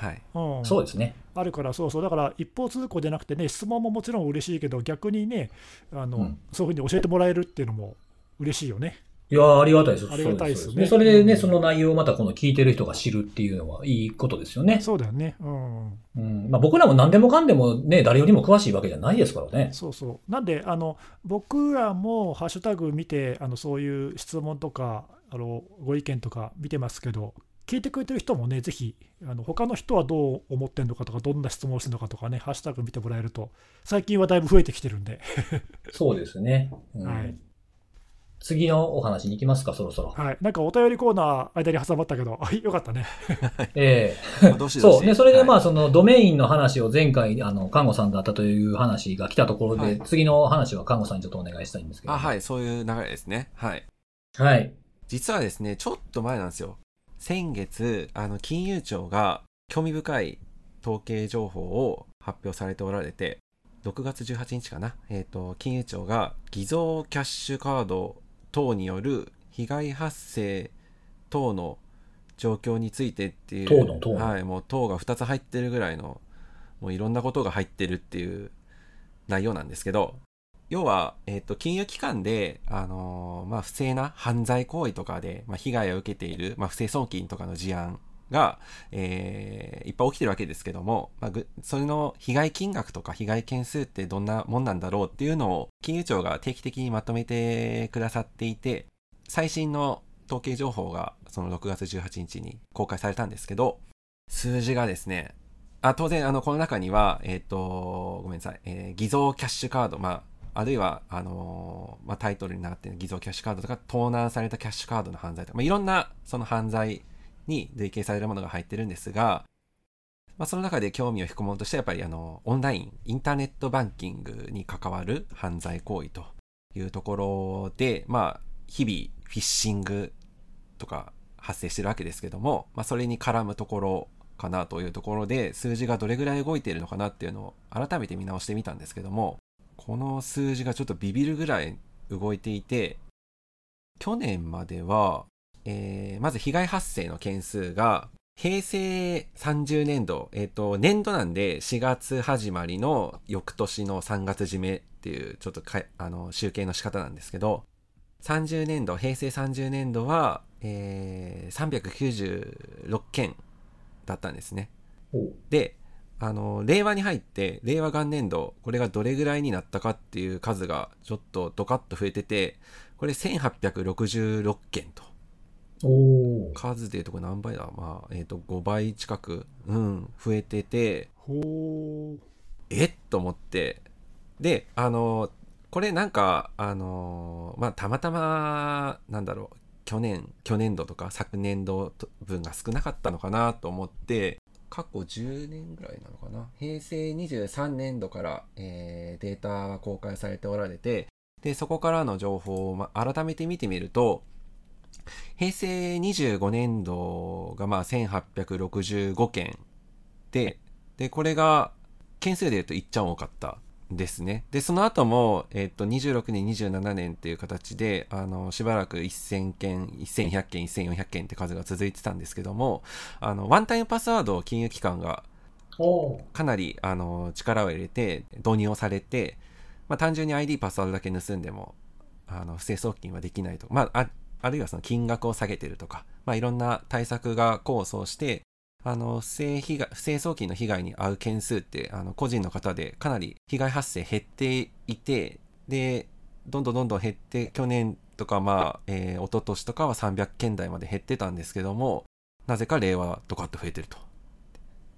そうですねあるから、そうそう、だから一方通行じゃなくてね、質問ももちろん嬉しいけど、逆にね、あの、うん、そういうふうに教えてもらえるっていうのも嬉しいよね。いやありがたいです。ありがたいですね。それでね、その内容をまたこの聞いてる人が知るっていうのはいいことですよね。そうだよね。うん。うん。まあ僕らも何でもかんでもね、誰よりも詳しいわけじゃないですからね。そうそう。なんで、あの、僕らもハッシュタグ見て、あの、そういう質問とか、あのご意見とか見てますけど、聞いてくれてる人もね、ぜひ、あの他の人はどう思ってるのかとか、どんな質問してるのかとかね、ハッシュタグ見てもらえると、最近はだいぶ増えてきてるんで そうですね。うん、はい。次のお話に行きますか、そろそろ。はい。なんかお便りコーナー間に挟まったけど、よかったね。ええ ー、そう。で、それでまあ、そのドメインの話を前回、あの、看護さんだったという話が来たところで、はい、次の話は看護さんにちょっとお願いしたいんですけど。あ、はい。そういう流れですね。はい。はい。実はですね、ちょっと前なんですよ。先月、あの、金融庁が興味深い統計情報を発表されておられて、6月18日かな、えっ、ー、と、金融庁が偽造キャッシュカード等による被害発生等の状況についてっていう、等の等はい、もう等が2つ入ってるぐらいの、もういろんなことが入ってるっていう内容なんですけど、要は、えっ、と、金融機関で、あのー、まあ、不正な犯罪行為とかで、まあ、被害を受けている、まあ、不正送金とかの事案が、えー、いっぱい起きてるわけですけども、まあ、それの被害金額とか被害件数ってどんなもんなんだろうっていうのを、金融庁が定期的にまとめてくださっていて、最新の統計情報が、その6月18日に公開されたんですけど、数字がですね、あ当然、あの、この中には、えっ、ー、と、ごめんなさい、えー、偽造キャッシュカード、まあ、あるいは、あのーまあ、タイトルになっている偽造キャッシュカードとか、盗難されたキャッシュカードの犯罪とか、まあ、いろんなその犯罪に類型されるものが入ってるんですが、まあ、その中で興味を引くものとしては、やっぱりあの、オンライン、インターネットバンキングに関わる犯罪行為というところで、まあ、日々、フィッシングとか発生してるわけですけども、まあ、それに絡むところかなというところで、数字がどれぐらい動いているのかなっていうのを改めて見直してみたんですけども、この数字がちょっとビビるぐらい動いていて、去年までは、えーまず被害発生の件数が、平成30年度、えっ、と、年度なんで4月始まりの翌年の3月締めっていう、ちょっとかあの集計の仕方なんですけど、30年度、平成30年度は、えー396件だったんですね。で、あの、令和に入って、令和元年度、これがどれぐらいになったかっていう数がちょっとドカッと増えてて、これ1866件と。数でいうとこれ何倍だ？まあ、えっ、と、5倍近く、うん、増えてて。えっと思って、で、あの、これなんか、あの、まあ、たまたま、なんだろう、去年、去年度とか昨年度分が少なかったのかなと思って、過去10年ぐらいなのかな？平成23年度から、えーデータは公開されておられて、で、そこからの情報を、ま、改めて見てみると、平成25年度がまあ1865件で、で、これが件数で言うといっちゃん多かった。ですね。で、その後も、えっと、26年、27年っていう形で、あの、しばらく1000件、1100件、1400件って数が続いてたんですけども、あの、ワンタイムパスワードを金融機関がかなりあの力を入れて導入をされて、まあ、単純に ID パスワードだけ盗んでもあの不正送金はできないと、まあ、ああるいはその金額を下げてるとか、まあ、いろんな対策が功を奏してあの不正被害不正送金の被害に遭う件数ってあの個人の方でかなり被害発生減っていてでどんどんどんどん減って去年とかまあ、えー、一昨年とかは300件台まで減ってたんですけどもなぜか令和ドカッと増えてると。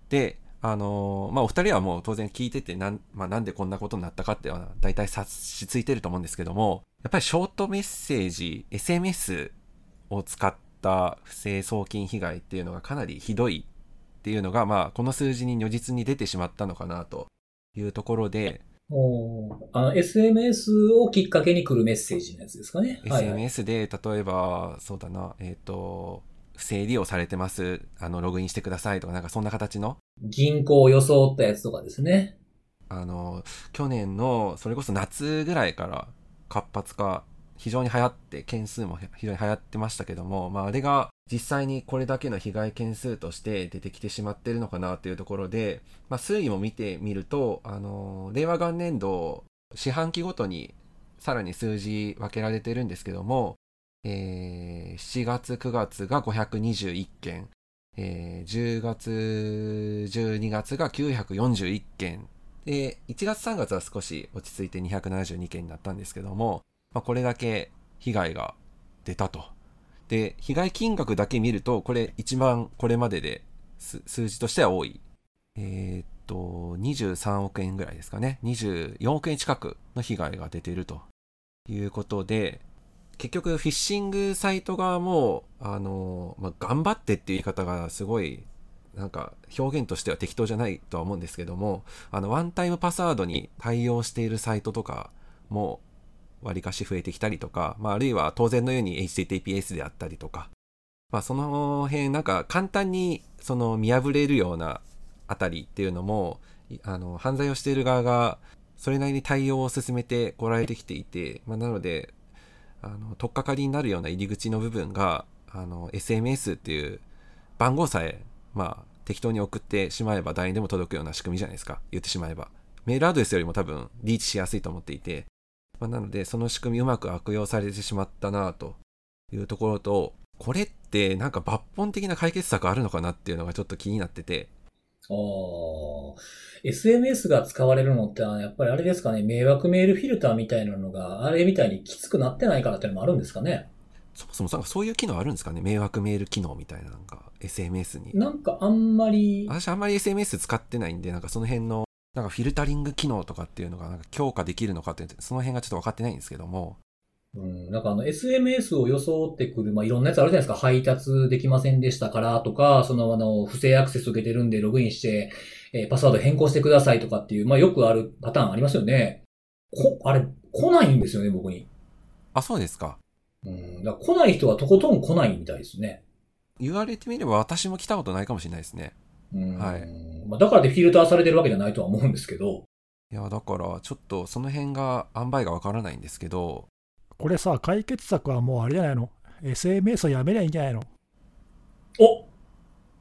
で、あのーまあ、お二人はもう当然聞いててなん、まあ、なんでこんなことになったかっては大体察しついてると思うんですけども、やっぱりショートメッセージ、SMS を使った不正送金被害っていうのがかなりひどいっていうのが、まあ、この数字に如実に出てしまったのかなというところで、あの、SMS をきっかけに来るメッセージのやつですかね。SMS で例えば、そうだな、えっ、と、不正利用されてます、あの、ログインしてくださいとか、なんかそんな形の。銀行を装ったやつとかですね。あの、去年の、それこそ夏ぐらいから活発化、非常に流行って、件数も非常に流行ってましたけども、まあ、あれが実際にこれだけの被害件数として出てきてしまってるのかなというところで、まあ、推移も見てみると、あの、令和元年度、四半期ごとにさらに数字分けられてるんですけども、えー7月、9月が521件、えー10月、12月が941件、で、1月3月は少し落ち着いて272件になったんですけども、まあ、これだけ被害が出たと。で、被害金額だけ見ると、これ一番これまでで数字としては多い。えーっと、23億円ぐらいですかね。24億円近くの被害が出ているということで、結局フィッシングサイト側も、あの、まあ、頑張ってっていう言い方がすごい、なんか表現としては適当じゃないとは思うんですけども、あの、ワンタイムパスワードに対応しているサイトとかも、わりかし増えてきたりとか、まあ、あるいは当然のように HTTPS であったりとか、まあ、その辺、なんか簡単にその見破れるようなあたりっていうのも、あの、犯罪をしている側がそれなりに対応を進めてこられてきていて、まあ、なので、あの、取っかかりになるような入り口の部分が、あの、SMS っていう番号さえ、まあ、適当に送ってしまえば誰にでも届くような仕組みじゃないですか。言ってしまえば。メールアドレスよりも多分リーチしやすいと思っていて、まあ、なので、その仕組みうまく悪用されてしまったなと。いうところと、これってなんか抜本的な解決策あるのかなっていうのがちょっと気になってて、あー。SMS が使われるのって、やっぱりあれですかね、迷惑メールフィルターみたいなのが、あれみたいにきつくなってないからっていうのもあるんですかね。そもそもなんかそういう機能あるんですかね。迷惑メール機能みたいななんか SMS に。なんかあんまり、私あんまり SMS 使ってないんで、なんかその辺のなんかフィルタリング機能とかっていうのがなんか強化できるのかって、その辺がちょっと分かってないんですけども。うん、なんかあの SMS を装ってくる、まあ、いろんなやつあるじゃないですか。配達できませんでしたからとか、そのあの、不正アクセス受けてるんでログインして、えーパスワード変更してくださいとかっていう、まあ、よくあるパターンありますよね。こ、あれ、来ないんですよね、僕に。あ、そうですか。うん、だから来ない人はとことん来ないみたいですね。言われてみれば私も来たことないかもしれないですね。うんはいまあ、だからでフィルターされてるわけじゃないとは思うんですけど。いや、だからちょっとその辺が塩梅が分からないんですけど、これさ、解決策はもうあれじゃないの ?SMS をやめりゃいいんじゃないの？お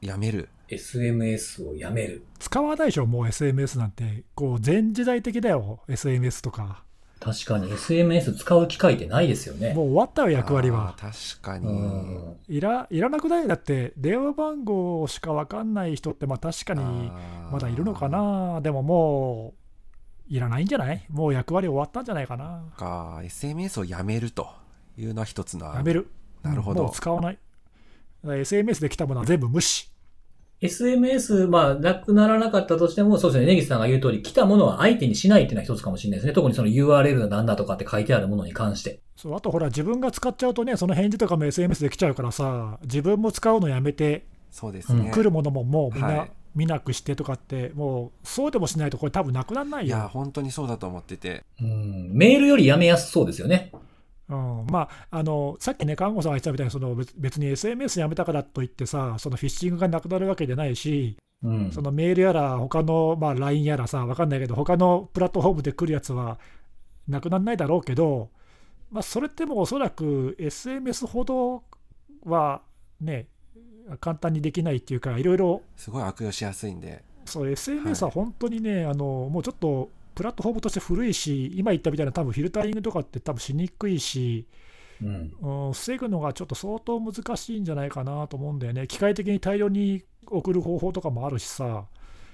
やめる。!SMS をやめる。使わないでしょ、もう SMS なんて。こう、全時代的だよ、SMS とか。確かに SMS 使う機会ってないですよね。もう終わったよ、役割は。確かうに。ん。いらいらなくない？だって、電話番号しか分かんない人って、まあ確かにまだいるのかな？でももう、いらないんじゃない？もう役割終わったんじゃないかな？か、SMS をやめるというのは一つの案やめる。なるほどもう使わない。SMS で来たものは全部無視。SMS、まあ、なくならなかったとしても、そうですね、根岸さんが言う通り、来たものは相手にしないっていうのは一つかもしれないですね。特にその URL がなんだとかって書いてあるものに関して。そうあとほら、自分が使っちゃうとね、その返事とかも SMS で来ちゃうからさ、自分も使うのやめて、そうですね。来るものももうみんはない見なくしてとかって、もうそうでもしないと、これ、多分なくならないいや、よ。本当にそうだと思ってて。うん。メールよりやめやすそうですよね。うん、まああの、さっきね、看護さんが言ってたみたいにその別、別に SMS やめたからといってさ、そのフィッシングがなくなるわけじゃないし、うん。そのメールやら、他のまあ LINE やらさ、わかんないけど、他のプラットフォームで来るやつはなくならないだろうけど、まあ、それってもおそらく SMS ほどはね、簡単にできないっていうか、いろいろ、すごい悪用しやすいんで。そう SMS は本当にね、あのもうちょっとプラットフォームとして古いし、今言ったみたいな、多分フィルタリングとかって多分しにくいし、うん。うん、防ぐのがちょっと相当難しいんじゃないかなと思うんだよね。機械的に大量に送る方法とかもあるしさ。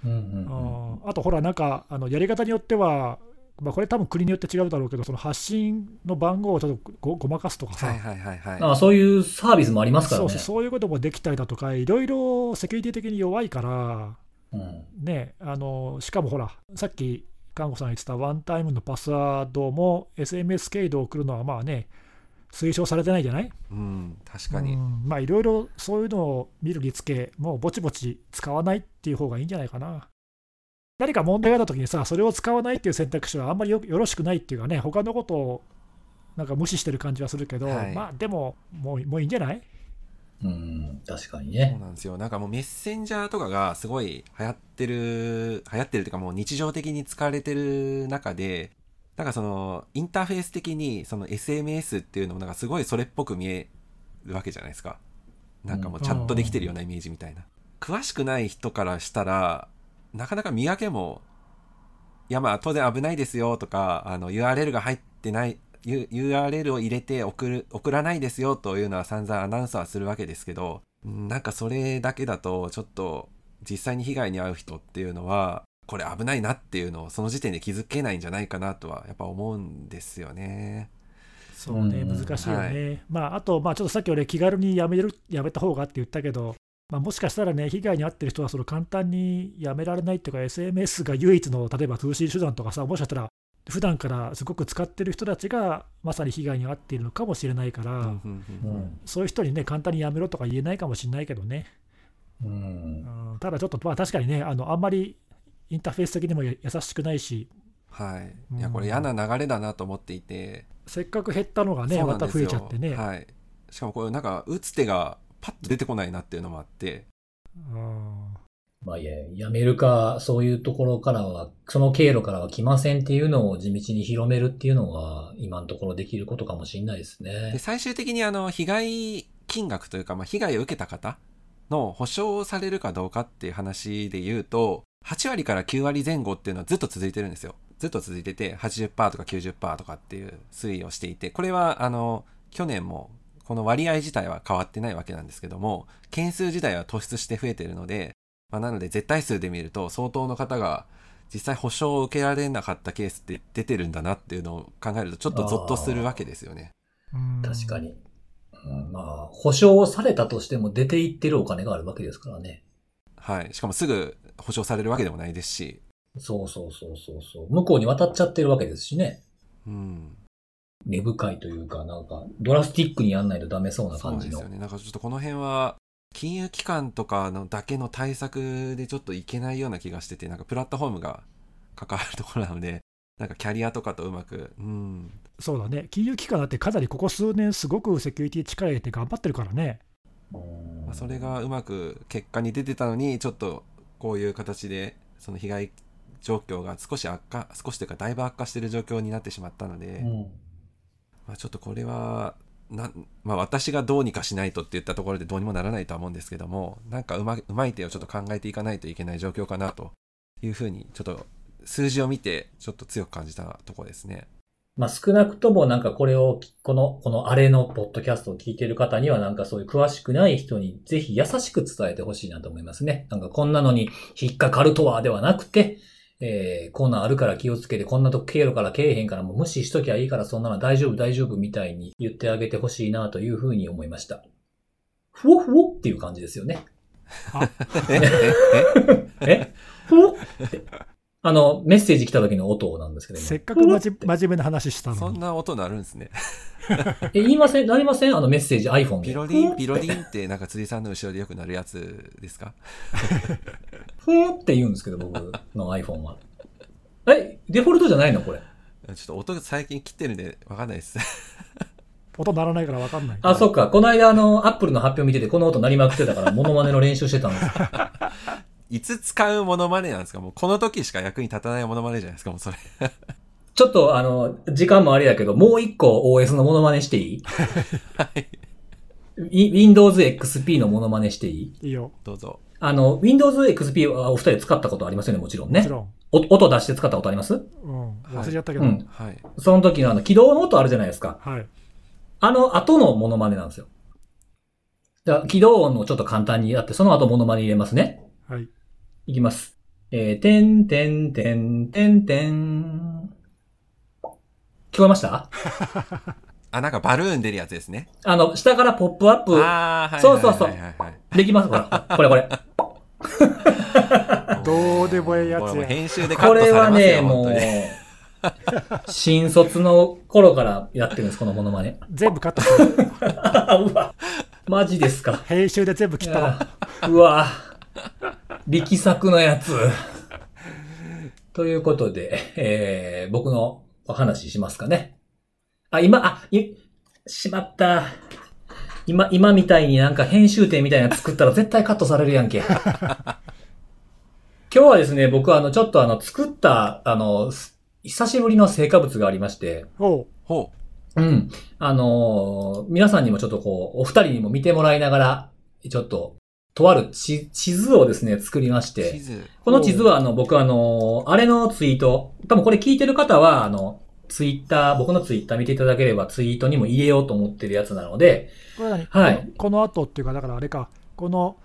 うん。うん。ああとほら、なんかあのやり方によっては、まあ、これ多分国によって違うだろうけど、その発信の番号をちょっとごごまかすとかさ、はいはいはいはい。あそういうサービスもありますからね。そうそうそういうこともできたりだとか、いろいろセキュリティ的に弱いから、うん。ね、あのしかもほら、さっき看護さんが言ってたワンタイムのパスワードも SMS 経度を送るのはまあね、推奨されてないじゃない？うん、確かに。うんまあいろいろそういうのを見るにつけ、もうぼちぼち使わないっていう方がいいんじゃないかな。何か問題があったときにさ、それを使わないっていう選択肢はあんまりよよろしくないっていうかね、他のことをなんか無視してる感じはするけど、はいまあでももう、もういいんじゃない？うん。確かにそう。なんですよ。なんかもうメッセンジャーとかがすごい流行ってる、流行ってるというかもう日常的に使われてる中で、なんかそのインターフェース的にその SMS っていうのもなんかすごいそれっぽく見えるわけじゃないですか。なんかもうチャットできてるようなイメージみたいな。詳しくない人からしたら、なかなか見分けも、いやまあ当然危ないですよとか、あの URL が入ってない、URL を入れて送る、送らないですよというのは散々アナウンスはするわけですけど、うんなんかそれだけだとちょっと実際に被害に遭う人っていうのは、これ危ないなっていうのをその時点で気づけないんじゃないかなとはやっぱ思うんですよね。そうね、うん難しいよね。はまあ、あと、まあ、ちょっとさっき俺、気軽にやめるやめた方がって言ったけど、まあ、もしかしたらね、被害に遭ってる人はその簡単にやめられないっていうか、SNS が唯一の例えば通信手段とかさ、もしかしたら、普段からすごく使ってる人たちがまさに被害に遭っているのかもしれないから、うんうんううんん。そういう人にね、簡単にやめろとか言えないかもしれないけどね。うん。うんただちょっと、まあ、確かにね、あのあんまりインターフェース的にもや優しくないし、はい。いや、これ嫌な流れだなと思っていて、せっかく減ったのがね、また増えちゃってね。はい。しかもこれなんか打つ手がパッと出てこないなっていうのもあって、うんまあいや、やめるか、そういうところからは、その経路からは来ませんっていうのを地道に広めるっていうのが、今のところできることかもしれないですで、ね。最終的にあの、被害金額というか、まあ、被害を受けた方の保証をされるかどうかっていう話で言うと、8割から9割前後っていうのはずっと続いてるんですよ。ずっと続いてて、80%とか90%とかっていう推移をしていて、これはあの、去年もこの割合自体は変わってないわけなんですけども、件数自体は突出して増えてるので、まあ、なので絶対数で見ると相当の方が実際保証を受けられなかったケースって出てるんだなっていうのを考えるとちょっとゾッとするわけですよね。うん確かに。うん、まあ、保証されたとしても出ていってるお金があるわけですからね。はい。しかもすぐ保証されるわけでもないですし、そうそうそうそうそう。向こうに渡っちゃってるわけですしね。うん。根深いというか、なんか、ドラスティックにやんないとダメそうな感じのそうですよ。ね。なんかちょっとこの辺は、金融機関とかのだけの対策でちょっといけないような気がしてて、なんかプラットフォームが関わるところなので、なんかキャリアとかとうまく、うん。そうだね、金融機関だってかなりここ数年、すごくセキュリティ力入れて頑張ってるからね。うんまあ、それがうまく結果に出てたのに、ちょっとこういう形で、その被害状況が少し悪化、少しというかだいぶ悪化している状況になってしまったので、うんまあ、ちょっとこれはな、まあ、私がどうにかしないとって言ったところでどうにもならないとは思うんですけどもなんかうまうまい手をちょっと考えていかないといけない状況かなというふうにちょっと数字を見てちょっと強く感じたところですね。まあ少なくともなんかこれを、この、このあれのポッドキャストを聞いてる方にはなんかそういう詳しくない人にぜひ優しく伝えてほしいなと思いますね。なんかこんなのに引っかかるとはではなくて、えー、こんなんあるから気をつけて、こんなとこ経路から経えへんからもう無視しときゃいいからそんなの大丈夫大丈夫みたいに言ってあげてほしいなというふうに思いました。ふわふわっていう感じですよね。え？え？ふわって。あの、メッセージ来た時の音なんですけど今せっかくまじ真面目な話したのに。そんな音鳴るんですね。え、言いませんなりません？あのメッセージ iPhone で。ピロリンピロリンってなんか釣りさんの後ろでよくなるやつですか？ふーって言うんですけど、僕の iPhone は。え、デフォルトじゃないのこれ？ちょっと音最近切ってるんでわかんないです。音鳴らないから分かんない。あ、そっか。この間、あの、Apple の発表見てて、この音鳴りまくってたから、モノマネの練習してたんですよ。いつ使うモノマネなんですか？もうこの時しか役に立たないモノマネじゃないですか？もうそれ。ちょっと、あの、時間もあれやけど、もう一個 OS のモノマネしていい？はい。い ?Windows XP のモノマネしていい？いいよ。どうぞ。あの、Windows XP はお二人使ったことありますよね、もちろんね。もちろん。お音出して使ったことあります？うん。忘れちゃったけど。うん。はい。その時のあの、起動の音あるじゃないですか。はい。あの後のモノマネなんですよ。だから起動音をちょっと簡単にやって、その後モノマネ入れますね。はい。いきます。えー、てんてんてんてんてん。聞こえました？あ、なんかバルーン出るやつですね。あの、下からポップアップああ、はい。そうそうそうできますほら。これこれ。は いどうでもええやつや編集でカッこれトされますよ、はね、もう新卒の頃からやってるんです、このモノマネ。全部カットする。うわ、マジですか。編集で全部切ったわ。うわ 力作のやつ。ということで、えー、僕のお話しますかね。あ、今、あ、い、しまった。今、今みたいになんか編集点みたいなの作ったら絶対カットされるやんけ。今日はですね、僕あの、ちょっとあの、作った、あの、す久しぶりの成果物がありまして、おう。ほうん。あのー皆さんにもちょっとこう、お二人にも見てもらいながら、ちょっと、とある地地図をですね、作りまして、図。この地図はあの、僕あのーあれのツイート、多分これ聞いてる方は、あの、ツイッター、僕のツイッター見ていただければツイートにも入れようと思ってるやつなので、これ何？はい。この後っていうか、だからあれか、この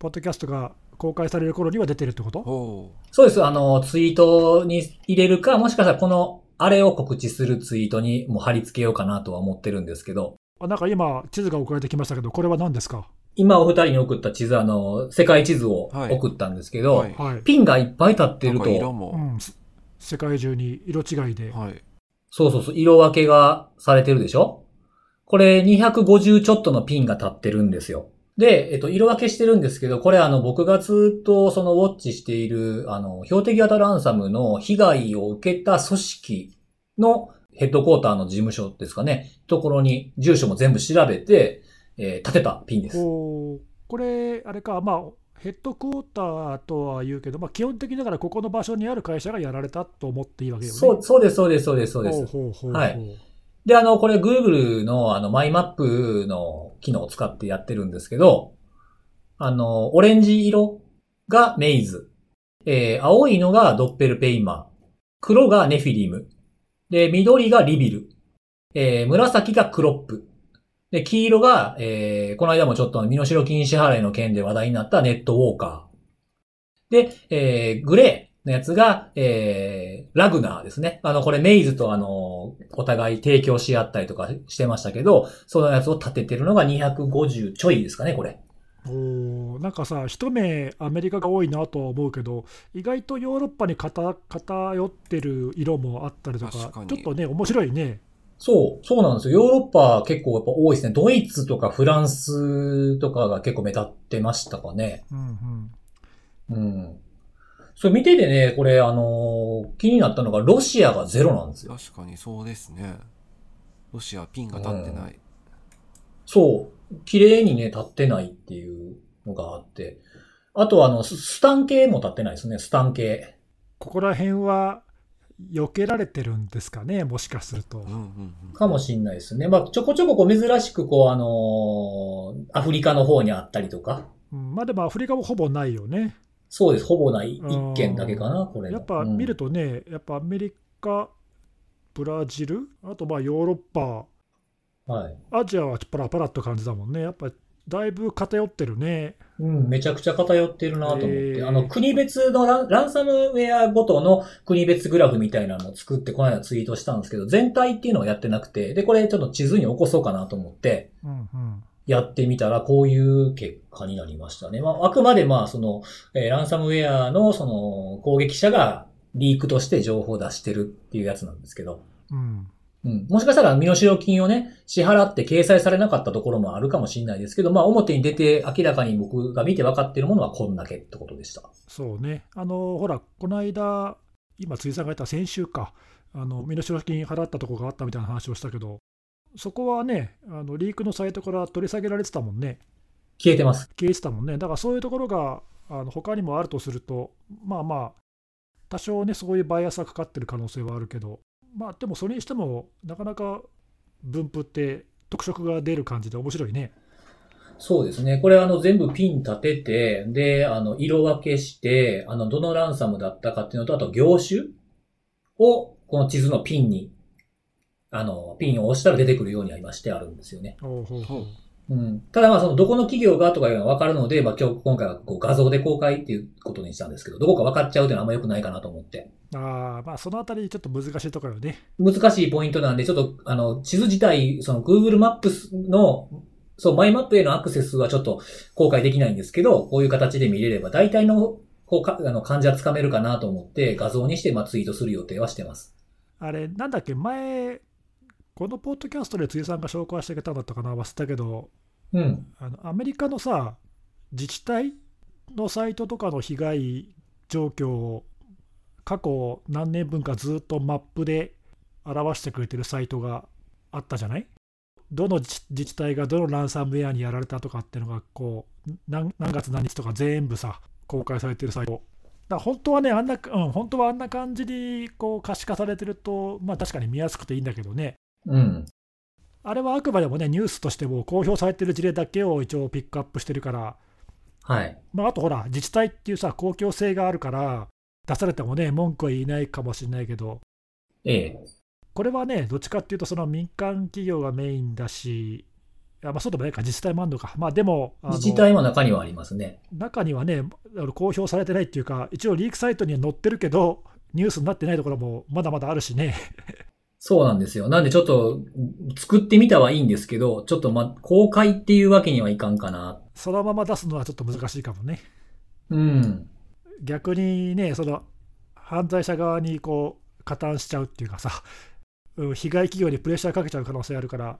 ポッドキャストが公開される頃には出てるってこと？ほそうです、あの、ツイートに入れるか、もしかしたらこの、あれを告知するツイートにもう貼り付けようかなとは思ってるんですけど、あなんか今、地図が送られてきましたけど、これは何ですか？今お二人に送った地図、あの、世界地図をはい送ったんですけど、はいはい。ピンがいっぱい立ってると、うも。ん。す世界中に色違いで。はい。そうそうそう、色分けがされてるでしょ？これ250ちょっとのピンが立ってるんですよ。で、えっと、色分けしてるんですけど、これあの、僕がずっとそのウォッチしている、あの、標的型ランサムの被害を受けた組織のヘッドクォーターの事務所ですかね、ところに住所も全部調べて、えー立てたピンです。これ、あれか、まあ、ヘッドクォーターとは言うけど、まあ、基本的にだからここの場所にある会社がやられたと思っていいわけよね。そう、そうです、そうです、そうです、そうです。はいで、あの、これ Google のあの、マイマップの機能を使ってやってるんですけど、あの、オレンジ色がメイズ。えー、青いのがドッペルペイマー。黒がネフィリム。で、緑がリビル。えー、紫がクロップ。で、黄色が、えー、この間もちょっと身代金支払いの件で話題になったネットウォーカー。で、えー、グレーのやつが、えー、ラグナーですね。あの、これメイズとあの、お互い提供し合ったりとかしてましたけど、そのやつを立ててるのが250ちょいですかね、これ。おーなんかさ、一目アメリカが多いなとは思うけど、意外とヨーロッパに偏偏ってる色もあったりとか、確かにちょっとね、面白いね。そう、そうなんですよ。ヨーロッパ結構やっぱ多いですね。ドイツとかフランスとかが結構目立ってましたかね。うんうん、うん。それ見ててね、これあのー気になったのがロシアがゼロなんですよ。確かにそうですね。ロシアピンが立ってない。そう。綺麗にね、立ってないっていうのがあって。あとはあの、ススタン系も立ってないですね。スタン系。ここら辺は避けられてるんですかね、もしかすると。うんうんうん。かもしんないですね。まあ、ちょこちょここう珍しくこうあのーアフリカの方にあったりとか。うん、まあでもアフリカもほぼないよね。そうです。ほぼない一件だけかな、これの。やっぱ見るとね、やっぱアメリカ、ブラジル、あとまあヨーロッパ、うんはい。アジアはパラパラって感じだもんね。やっぱだいぶ偏ってるね。うん、めちゃくちゃ偏ってるなと思って。へーあの、国別のランランサムウェアごとの国別グラフみたいなのを作って、この間ツイートしたんですけど、全体っていうのをやってなくて、で、これちょっと地図に起こそうかなと思って、うんうん。やってみたら、こういう結果になりましたね。まあ、あくまでまあ、その、えーランサムウェアの、その、攻撃者がリークとして情報を出してるっていうやつなんですけど、うんうん。もしかしたら身代金をね、支払って掲載されなかったところもあるかもしれないですけど、まあ表に出て明らかに僕が見て分かっているものはこんだけってことでした。そうね。あの、ほら、この間、今、辻さんが言った先週か、あの身代金払ったところがあったみたいな話をしたけど、そこはね、あのリークのサイトから取り下げられてたもんね。消えてます。消えてたもんね。だからそういうところがあの他にもあるとすると、まあまあ、多少ね、そういうバイアスがかかってる可能性はあるけど、まあでもそれにしても、なかなか分布って特色が出る感じで面白いね。そうですね。これあの全部ピン立てて、で、あの色分けして、あのどのランサムだったかっていうのと、あと業種をこの地図のピンに、あの、ピンを押したら出てくるようには今してあるんですよね。おうほうほううん。ただまあそのどこの企業がとかいうのが分かるので、まあ今日、今回はこう画像で公開っていうことにしたんですけど、どこか分かっちゃうっていうのはあんま良くないかなと思って。あーまあ、そのあたりちょっと難しいところよね。難しいポイントなんで、ちょっと、あの、地図自体、その Google マップの、そう、マイマップへのアクセスはちょっと公開できないんですけど、こういう形で見れれば、大体の、こうか、あの、漢字はつかめるかなと思って、画像にして、まあ、ツイートする予定はしてます。あれ、なんだっけ、前、このポッドキャストで辻さんが紹介してくれたんだったかな、忘れたけど、うん。あのアメリカのさ、自治体のサイトとかの被害状況を過去何年分かずっとマップで表してくれてるサイトがあったじゃない？どの自自治体がどのランサムウェアにやられたとかっていうのがこう何何月何日とか全部さ公開されてるサイト。だから本当はね、あんな、うん、本当はあんな感じにこう可視化されてると、まあ確かに見やすくていいんだけどね、うん。あれはあくまでもね、ニュースとしても公表されてる事例だけを一応ピックアップしてるから、はい。まあ、あとほら、自治体っていうさ、公共性があるから、出されてもね、文句は言えないかもしれないけど、ええ。これはね、どっちかっていうと、その民間企業がメインだし、あまあ、そうでもないか、自治体もあるのか、まあでも、自治体も中にはありますね。中にはね、公表されてないっていうか、一応リークサイトには載ってるけど、ニュースになってないところもまだまだあるしね。そうなんですよ。なんでちょっと、作ってみたはいいんですけど、ちょっとま、公開っていうわけにはいかんかな。そのまま出すのはちょっと難しいかもね。うん。逆にね、その犯罪者側にこう加担しちゃうっていうかさ、うん被害企業にプレッシャーかけちゃう可能性あるから、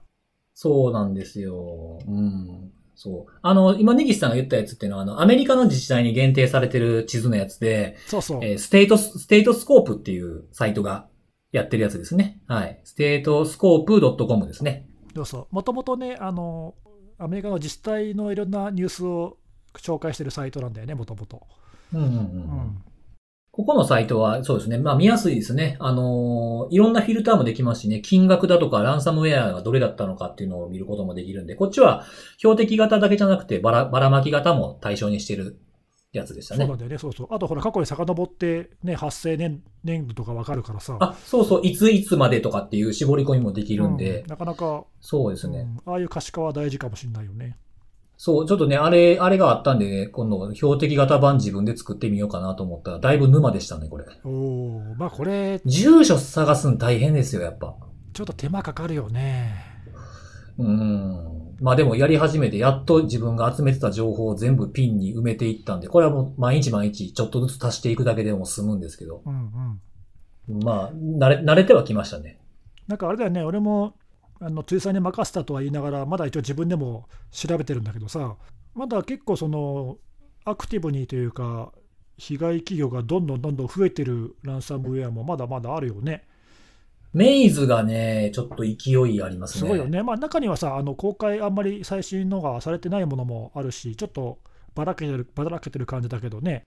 そうなんですよ。うん。そう。あの、今、ネギスさんが言ったやつっていうのは、あの、アメリカの自治体に限定されてる地図のやつで、そうそう、えーステートス、 StateScoop っていうサイトがやってるやつですね。はい。 StateScoop .com ですね。そうそう、もともとねあの、アメリカの自治体のいろんなニュースを紹介してるサイトなんだよね、もともと。うんうんうん。うんここのサイトは、そうですね。まあ見やすいですね。あのーいろんなフィルターもできますしね、金額だとかランサムウェアがどれだったのかっていうのを見ることもできるんで、こっちは標的型だけじゃなくてばら、ばらまき型も対象にしてるやつでしたねそうな。んだよね、そうそう。あとほら、過去に遡って、ね、発生年年度とかわかるからさ、あ、そうそう、いついつまでとかっていう絞り込みもできるんで、うんなかなか、そうですね。うんああいう可視化は大事かもしれないよね。そう、ちょっとね、あれ、あれがあったんでね、今度標的型版自分で作ってみようかなと思ったら、だいぶ沼でしたね、これ。おおまあこれ、住所探すの大変ですよ、やっぱ。ちょっと手間かかるよね。うん。まあでもやり始めて、やっと自分が集めてた情報を全部ピンに埋めていったんで、これはもう毎日毎日ちょっとずつ足していくだけでも済むんですけど、うんうん。まあ、慣れ、慣れてはきましたね。なんかあれだよね、俺もあの辻さんに任せたとは言いながら、まだ一応自分でも調べてるんだけどさ、まだ結構そのアクティブにというか、被害企業がどんどんどんどん増えてるランサムウェアもまだまだあるよね。メイズがね、ちょっと勢いありますね。すごいよ。ね。まあ中にはさ、あの公開あんまり最新のがされてないものもあるし、ちょっとばらけてるばらけてる感じだけどね。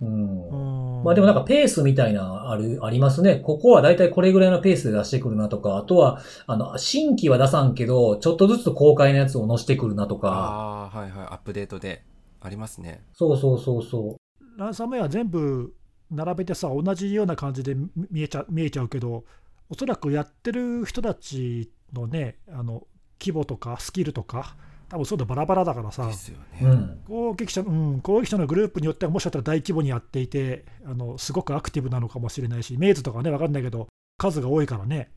うん。うんまあでもなんかペースみたいなある、ありますね。ここはだいたいこれぐらいのペースで出してくるなとか、あとは、あの、新規は出さんけど、ちょっとずつ公開のやつを載せてくるなとか、ああ、はいはい。アップデートでありますね。そうそうそうそランサムウェア全部並べてさ、同じような感じで見見えちゃ見えちゃうけど、おそらくやってる人たちのね、あの規模とかスキルとか、多分そういうのバラバラだからさで、すよね。う。うん。攻撃者,、うん、攻撃者のグループによっては、もしかしたら大規模にやっていてあの、すごくアクティブなのかもしれないし、メイズとかね、分かんないけど、数が多いからね。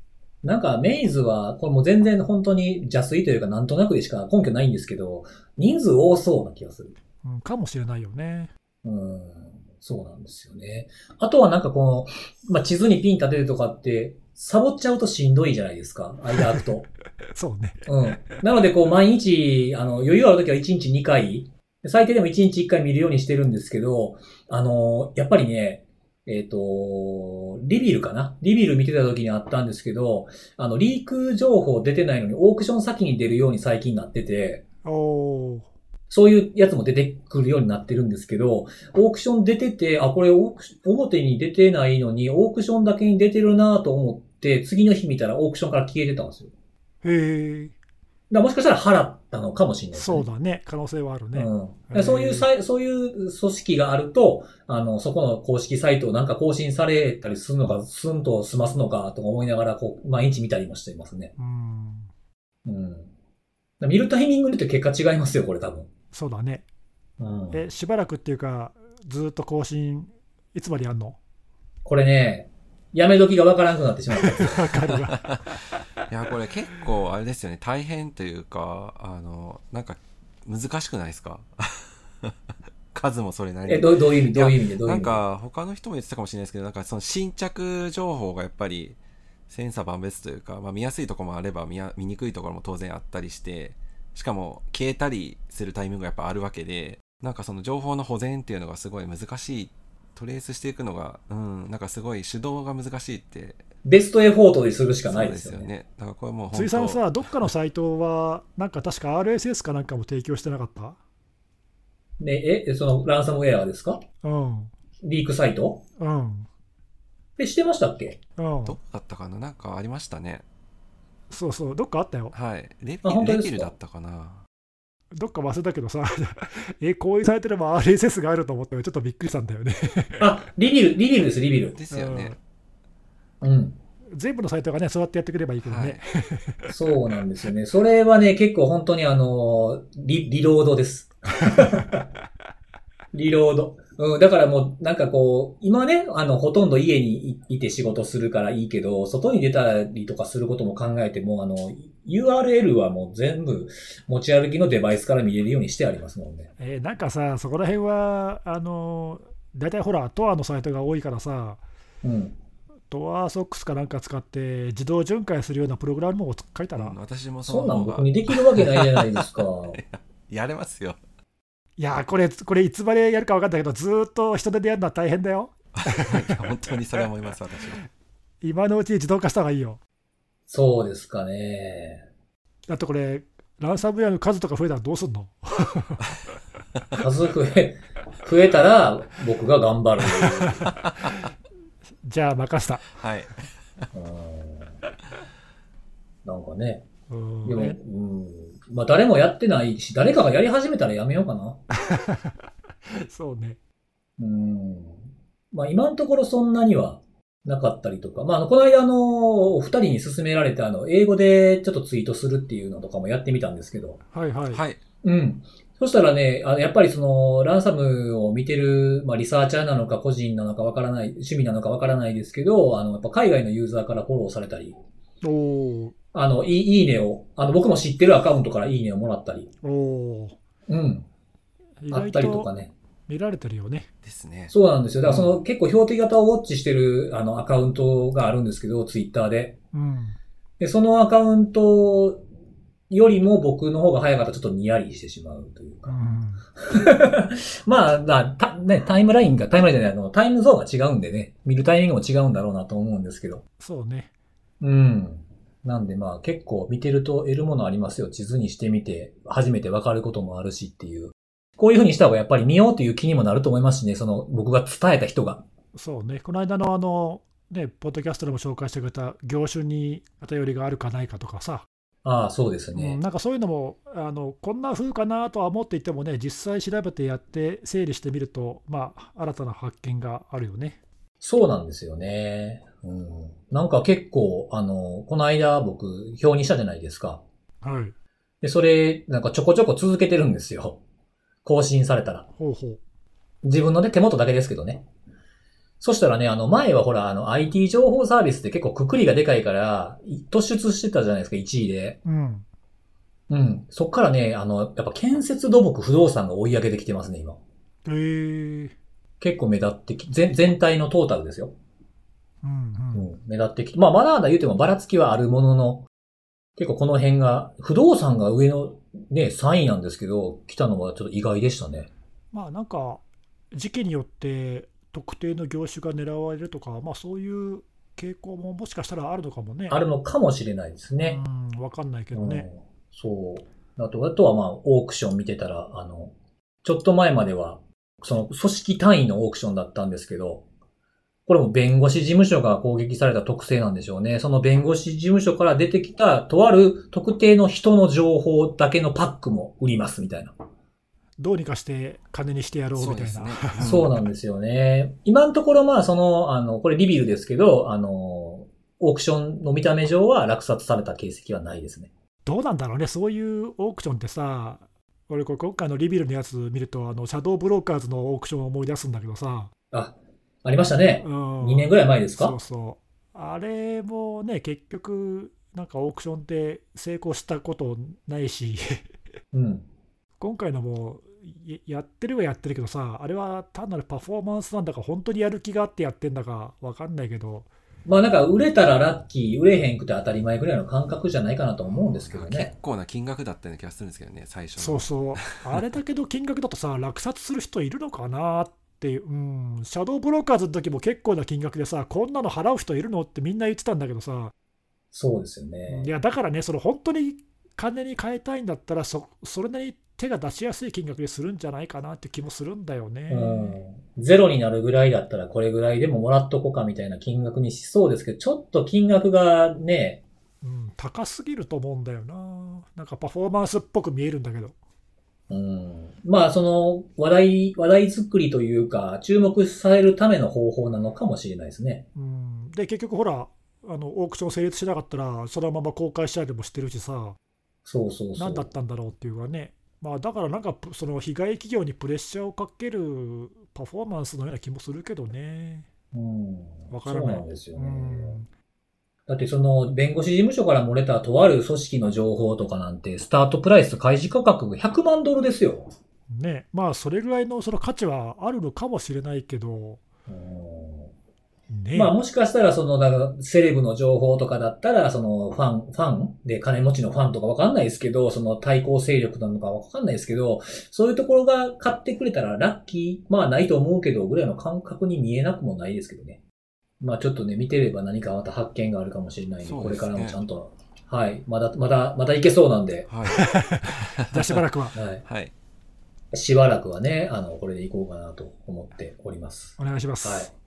なんか、メイズは、これもう全然本当に邪推というかなんとなくでしか根拠ないんですけど、人数多そうな気がする。うん、かもしれないよね。うん。そうなんですよね。あとはなんかこの、まあ、地図にピン立てるとかって、サボっちゃうとしんどいじゃないですか。間空くと。そうね。うん。なので、こう、毎日、あの、余裕あるときは1日2回、最低でも1日1回見るようにしてるんですけど、あの、やっぱりね、えっ、と、リビルかな？リビル見てた時にあったんですけど、あの、リーク情報出てないのにオークション先に出るように最近なってて、そういうやつも出てくるようになってるんですけど、オークション出てて、あ、これオークシ表に出てないのに、オークションだけに出てるなと思って、次の日見たらオークションから消えてたんですよ。へえ、だもしかしたら払ったのかもしれないね。そうだね、可能性はあるね。うん。そういうさい、そういう組織があると、あの、そこの公式サイトをなんか更新されたりするのか、スンと済ますのかとか思いながら、こう、毎日見たりもしていますね。うん、うん。見るタイミングによって結果違いますよ、これ多分。そうだね。うん。え、しばらくっていうか、ずっと更新、いつまでやんの？これね、やめ時がわからなくなってしまった。わかるわ。いや、これ結構あれですよね。大変というか、あの、なんか難しくないですか？数もそれなりにえ、どうどういう意味？どういう意味で？どういう意味？でなんか他の人も言ってたかもしれないですけど、なんかその新着情報がやっぱり千差万別というか、まあ、見やすいところもあれば見や見にくいところも当然あったりして、しかも消えたりするタイミングがやっぱあるわけで、なんかその情報の保全っていうのがすごい難しい。トレースしていくのが、うん、なんかすごい手動が難しいって。ベストエフォートでするしかないですよね。だからこれもう本当辻さんさ、どっかのサイトは、なんか確か RSS かなんかも提供してなかった？ね、え、そのランサムウェアですか？うん。リークサイト？うん。え、してましたっけ？うんど。うだったかな？なんかありましたね。そうそう、どっかあったよ。はい。レビあ本当ですか？レビルだったかなどっか忘れたけどさ、え、こういうサイトでも RSS があると思って、ちょっとびっくりしたんだよね。あ、リビル、リビルです、リビル。ですよね。うん。全部のサイトがね、そうやってやってくればいいけどはいね。そうなんですよね。それはね、結構本当にあの、リ、リロードです。リロード。うん、だからもう、なんかこう、今ね、あの、ほとんど家にいいて仕事するからいいけど、外に出たりとかすることも考えても、あの、URL はもう全部持ち歩きのデバイスから見れるようにしてありますもんね。えーなんかさ、そこら辺は、あの、大体ほら、トアのサイトが多いからさ、うん。トアソックスかなんか使って自動巡回するようなプログラムを書いたら、うん私もそんなん僕にできるわけないじゃないですか。やれますよ。いやーこれ、これいつまでやるか分かんないけど、ずーっと人手でやるのは大変だよ。本当にそれは思います、私も。今のうちに自動化した方がいいよ。そうですかね。だってこれ、ランサムウェアの数とか増えたらどうすんの？数増え、増えたら僕が頑張る。じゃあ任せた。はい。うんなんかね。うんでも、うねん。まあ誰もやってないし、誰かがやり始めたらやめようかな。そうね。うん。まあ今のところそんなにはなかったりとか。まああのこの間あの、お二人に勧められてあの、英語でちょっとツイートするっていうのとかもやってみたんですけど。はいはい。はい。うん。そしたらね、あのやっぱりその、ランサムを見てる、まあ、リサーチャーなのか個人なのかわからない、趣味なのかわからないですけど、あの、やっぱ海外のユーザーからフォローされたり、おーあの、いいいいねを、あの、僕も知ってるアカウントからいいねをもらったり、おおうん、あったりとかとね。見られてるよね。ですね。そうなんですよ。だからその、結構標的型をウォッチしてる、あの、アカウントがあるんですけど、ツイッターで。うん。で、そのアカウントよりも僕の方が早かったらちょっとニヤリしてしまうというか。うん。まあ、だたね、タイムラインが、タイムラインじゃない、あの、タイムゾーンが違うんでね、見るタイミングも違うんだろうなと思うんですけど。そうね。うん。なんでまあ結構見てると得るものありますよ。地図にしてみて、初めてわかることもあるしっていう。こういう風にした方がやっぱり見ようという気にもなると思いますしね、その僕が伝えた人が。そうね。この間のあの、ね、ポッドキャストでも紹介してくれた業種に偏りがあるかないかとかさ、ああ、そうですうんね。なんかそういうのもあのこんな風かなとは思っていてもね実際調べてやって整理してみるとまあ新たな発見があるよねそうなんですよね。うん。なんか結構、あの、この間僕表にしたじゃないですか。はいで、それ、なんかちょこちょこ続けてるんですよ。更新されたら。ほうほう自分のね、手元だけですけどね。そしたらね、あの、前はほら、あの、IT 情報サービスって結構くくりがでかいから、い突出してたじゃないですか、1位で。うんうん。そっからね、あの、やっぱ建設土木不動産が追い上げてきてますね、今。へえ結構目立ってき、全全体のトータルですよ。うんううんん。目立ってきて。まあ、まだまだ言うてもばらつきはあるものの、結構この辺が、不動産が上のね、3位なんですけど、来たのはちょっと意外でしたね。まあなんか時期によって特定の業種が狙われるとかまあそういう傾向ももしかしたらあるのかもねあるのかもしれないですね。うんわかんないけどね、うんそう。あと、あとはまあ、オークション見てたら、あの、ちょっと前までは、その組織単位のオークションだったんですけど、これも弁護士事務所が攻撃された特性なんでしょうね。その弁護士事務所から出てきた、とある特定の人の情報だけのパックも売りますみたいな。どうにかして金にしてやろうみたいなそうそうなんですよね。今のところまあ、その、あの、これリビルですけど、あの、オークションの見た目上は落札された形跡はないですね。どうなんだろうね、そういうオークションってさ、俺、これ今回のリビルのやつ見ると、あのシャドーブローカーズのオークションを思い出すんだけどさ、あ、ありましたね。うん、2年ぐらい前ですか？そうそう、あれもね、結局、なんかオークションって成功したことないし、うん。今回のもややってるはやってるけどさ、あれは単なるパフォーマンスなんだか、本当にやる気があってやってんだか分かんないけど、まあなんか売れたらラッキー、売れへんくて当たり前ぐらいの感覚じゃないかなと思うんですけど結ね。構な金額だったような気がするんですけどね、最初の。そうそう、あれだけの金額だとさ、落札する人いるのかなっていう、うん、シャドーブローカーズの時も結構な金額でさ、こんなの払う人いるのってみんな言ってたんだけどさ、そうですよねい。や、だからね、その本当に金に変えたいんだったらそ、それなりに手が出しやすい金額にするんじゃないかなって気もするんだよね。うん。ゼロになるぐらいだったらこれぐらいでももらっとこうかみたいな金額にしそうですけど、ちょっと金額がね、うん、高すぎると思うんだよな。なんかパフォーマンスっぽく見えるんだけど。うん。まあその話題、話題作りというか、注目されるための方法なのかもしれないですね。うん、で、結局ほら、あのオークション成立しなかったら、そのまま公開したりもしてるしさ、そうそうそう。何だったんだろうっていうかね、まあ、だからなんか、ぷその被害企業にプレッシャーをかけるパフォーマンスのような気もするけどね。うん。わからないそうなんですようね。ん、だってその弁護士事務所から漏れたとある組織の情報とかなんて、スタートプライス開示価格が100万ドルですよ。ね、まあ、それぐらいのその価値はあるのかもしれないけど、うんね、まあもしかしたらその、だからセレブの情報とかだったら、そのファン、ファンで金持ちのファンとかわかんないですけど、その対抗勢力なのかわかんないですけど、そういうところが買ってくれたらラッキー、まあないと思うけど、ぐらいの感覚に見えなくもないですけどね。まあちょっとね、見てれば何かまた発見があるかもしれないんで、ですねこれからもちゃんと、はい、まだ、まだ、まだいけそうなんで、はい。しばらくははい。はい。しばらくはね、あの、これでいこうかなと思っております。お願いします。はい。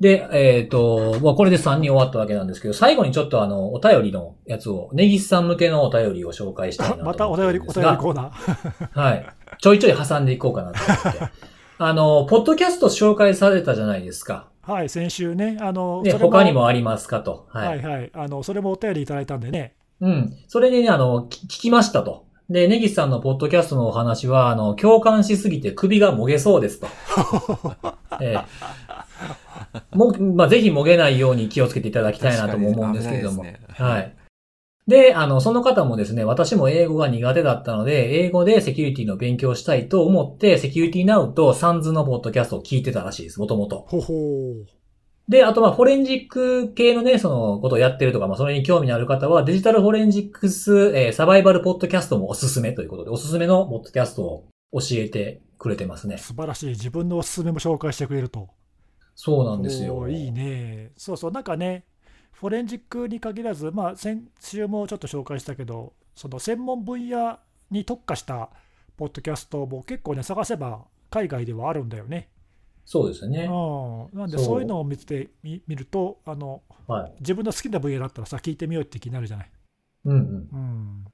で、えっ、と、まあ、これで3人終わったわけなんですけど、最後にちょっとあの、お便りのやつを、ネギスさん向けのお便りを紹介したいなと またお便り、お便りコーナー。はい。ちょいちょい挟んでいこうかなと思って。あの、ポッドキャスト紹介されたじゃないですか。はい、先週ね、あの、ね、他にもありますかと。は。はいいはい、あの、それもお便りいただいたんでね、うん。それでね、あの、き聞きましたと。で、ネギスさんのポッドキャストのお話は、あの、共感しすぎて首がもげそうですと。ええも、まあ、ぜひもげないように気をつけていただきたいなとも思うんですけれども。ねはい。で、あの、その方もですね、私も英語が苦手だったので、英語でセキュリティの勉強をしたいと思って、セキュリティナウとサンズのポッドキャストを聞いてたらしいです、もともと。ほほう。で、あとまあ、フォレンジック系のね、そのことをやってるとか、まあ、それに興味のある方は、デジタルフォレンジックス、えーサバイバルポッドキャストもおすすめということで、おすすめのポッドキャストを教えてくれてますね。素晴らしい。自分のおすすめも紹介してくれると。そうなんですよ。いいね。そうそう、なんかね、フォレンジックに限らず、まあ、先週もちょっと紹介したけど、その専門分野に特化したポッドキャストも結構ね、探せば海外ではあるんだよね。そうですね。うん、なんでそういうのを見てみ見るとあの、はい。自分の好きな分野だったらさ、聞いてみようって気になるじゃない？うんうん。うん、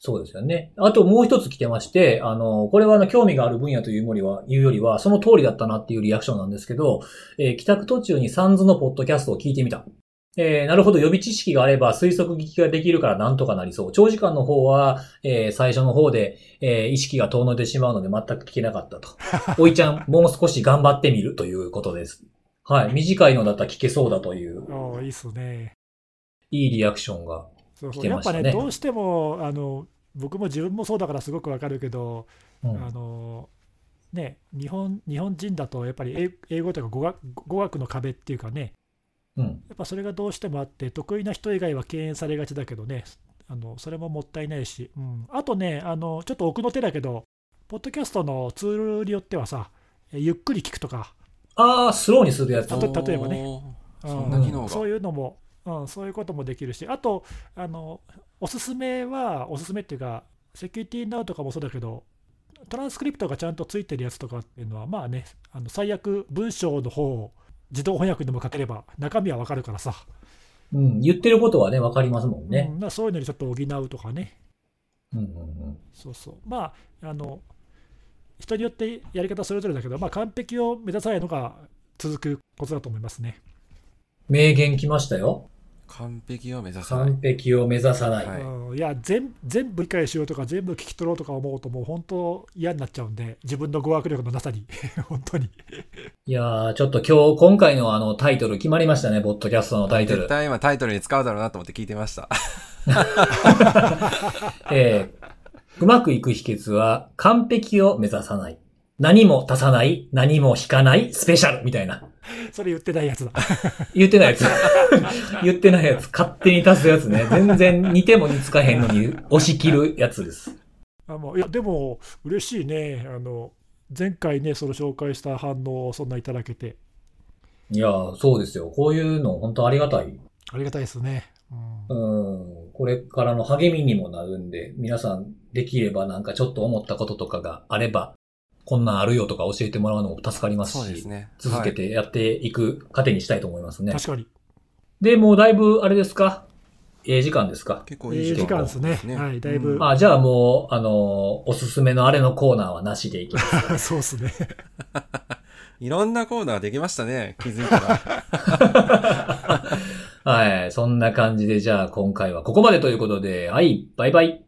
そうですよね。あともう一つ来てまして、あの、これはあの興味がある分野というよりは、いうよりは、その通りだったなっていうリアクションなんですけど、えー帰宅途中にサンズのポッドキャストを聞いてみた。えーなるほど、予備知識があれば推測聞きができるからなんとかなりそう。長時間の方は、えー最初の方で、えー意識が遠のいてしまうので全く聞けなかったと。おいちゃん、もう少し頑張ってみるということです。はい。短いのだったら聞けそうだという、ああいいっすね。いいリアクションが。来てましたねやっぱね、どうしてもあの僕も自分もそうだからすごくわかるけど、うんあのね、日本日本人だとやっぱり英英語とか語学語学の壁っていうかね、うん。やっぱそれがどうしてもあって、得意な人以外は敬遠されがちだけどね、あのそれももったいないし、うん、あとねあの、ちょっと奥の手だけど、ポッドキャストのツールによってはさ、えゆっくり聞くとか、あー、スローにするやつ。たと例えばねうん。そういうのも、うん、そういうこともできるし、あと、あのおすすめは、おすすめっていうか、セキュリティナウとかもそうだけど、トランスクリプトがちゃんとついてるやつとかっていうのは、まあね、あの最悪、文章の方を自動翻訳でも書ければ、中身はわかるからさ、うん。言ってることはね、わかりますもんうん、ね。だからそういうのにちょっと補うとかね、うんうんうん。そうそう、まあ、あの人によってやり方それぞれだけど、まあ、完璧を目指さないのが続くことだと思いますね。名言来ましたよ。完璧を目指さない完。璧を目指さない。はいうんいや全全部理解しようとか全部聞き取ろうとか思うともう本当嫌になっちゃうんで自分の語学力のなさに 本当にいやー、ちょっと今日、今回のあのタイトル決まりましたね、ポッドキャストのタイトル絶。対今タイトルに使うだろうなと思って聞いてました。えーうまくいく秘訣は、完璧を目指さない。何も足さない、何も引かない、スペシャルみたいな。それ言ってないやつだ 言ってないやつ。言ってないやつ。勝手に足すやつね。全然似ても似つかへんのに押し切るやつです。あもういやでも嬉しいねあの前回ねその紹介した反応をそんないただけていやー、そうですよ。こういうの本当ありがたい。ありがたいですね、うんうん。これからの励みにもなるんで、皆さんできればなんかちょっと思ったこととかがあれば、こんなんあるよとか教えてもらうのも助かりますし、すね。続けはいてやっていく糧にしたいと思いますね。確かにで、もうだいぶ、あれですか？ええ時間ですか？結構ええいい時間時間ですねはいだいぶうんあ、じゃあもう、あの、おすすめのあれのコーナーはなしでいきます。そうっすね いろんなコーナーできましたね。気づいたら。はい。そんな感じで、じゃあ今回はここまでということで、はい、バイバイ。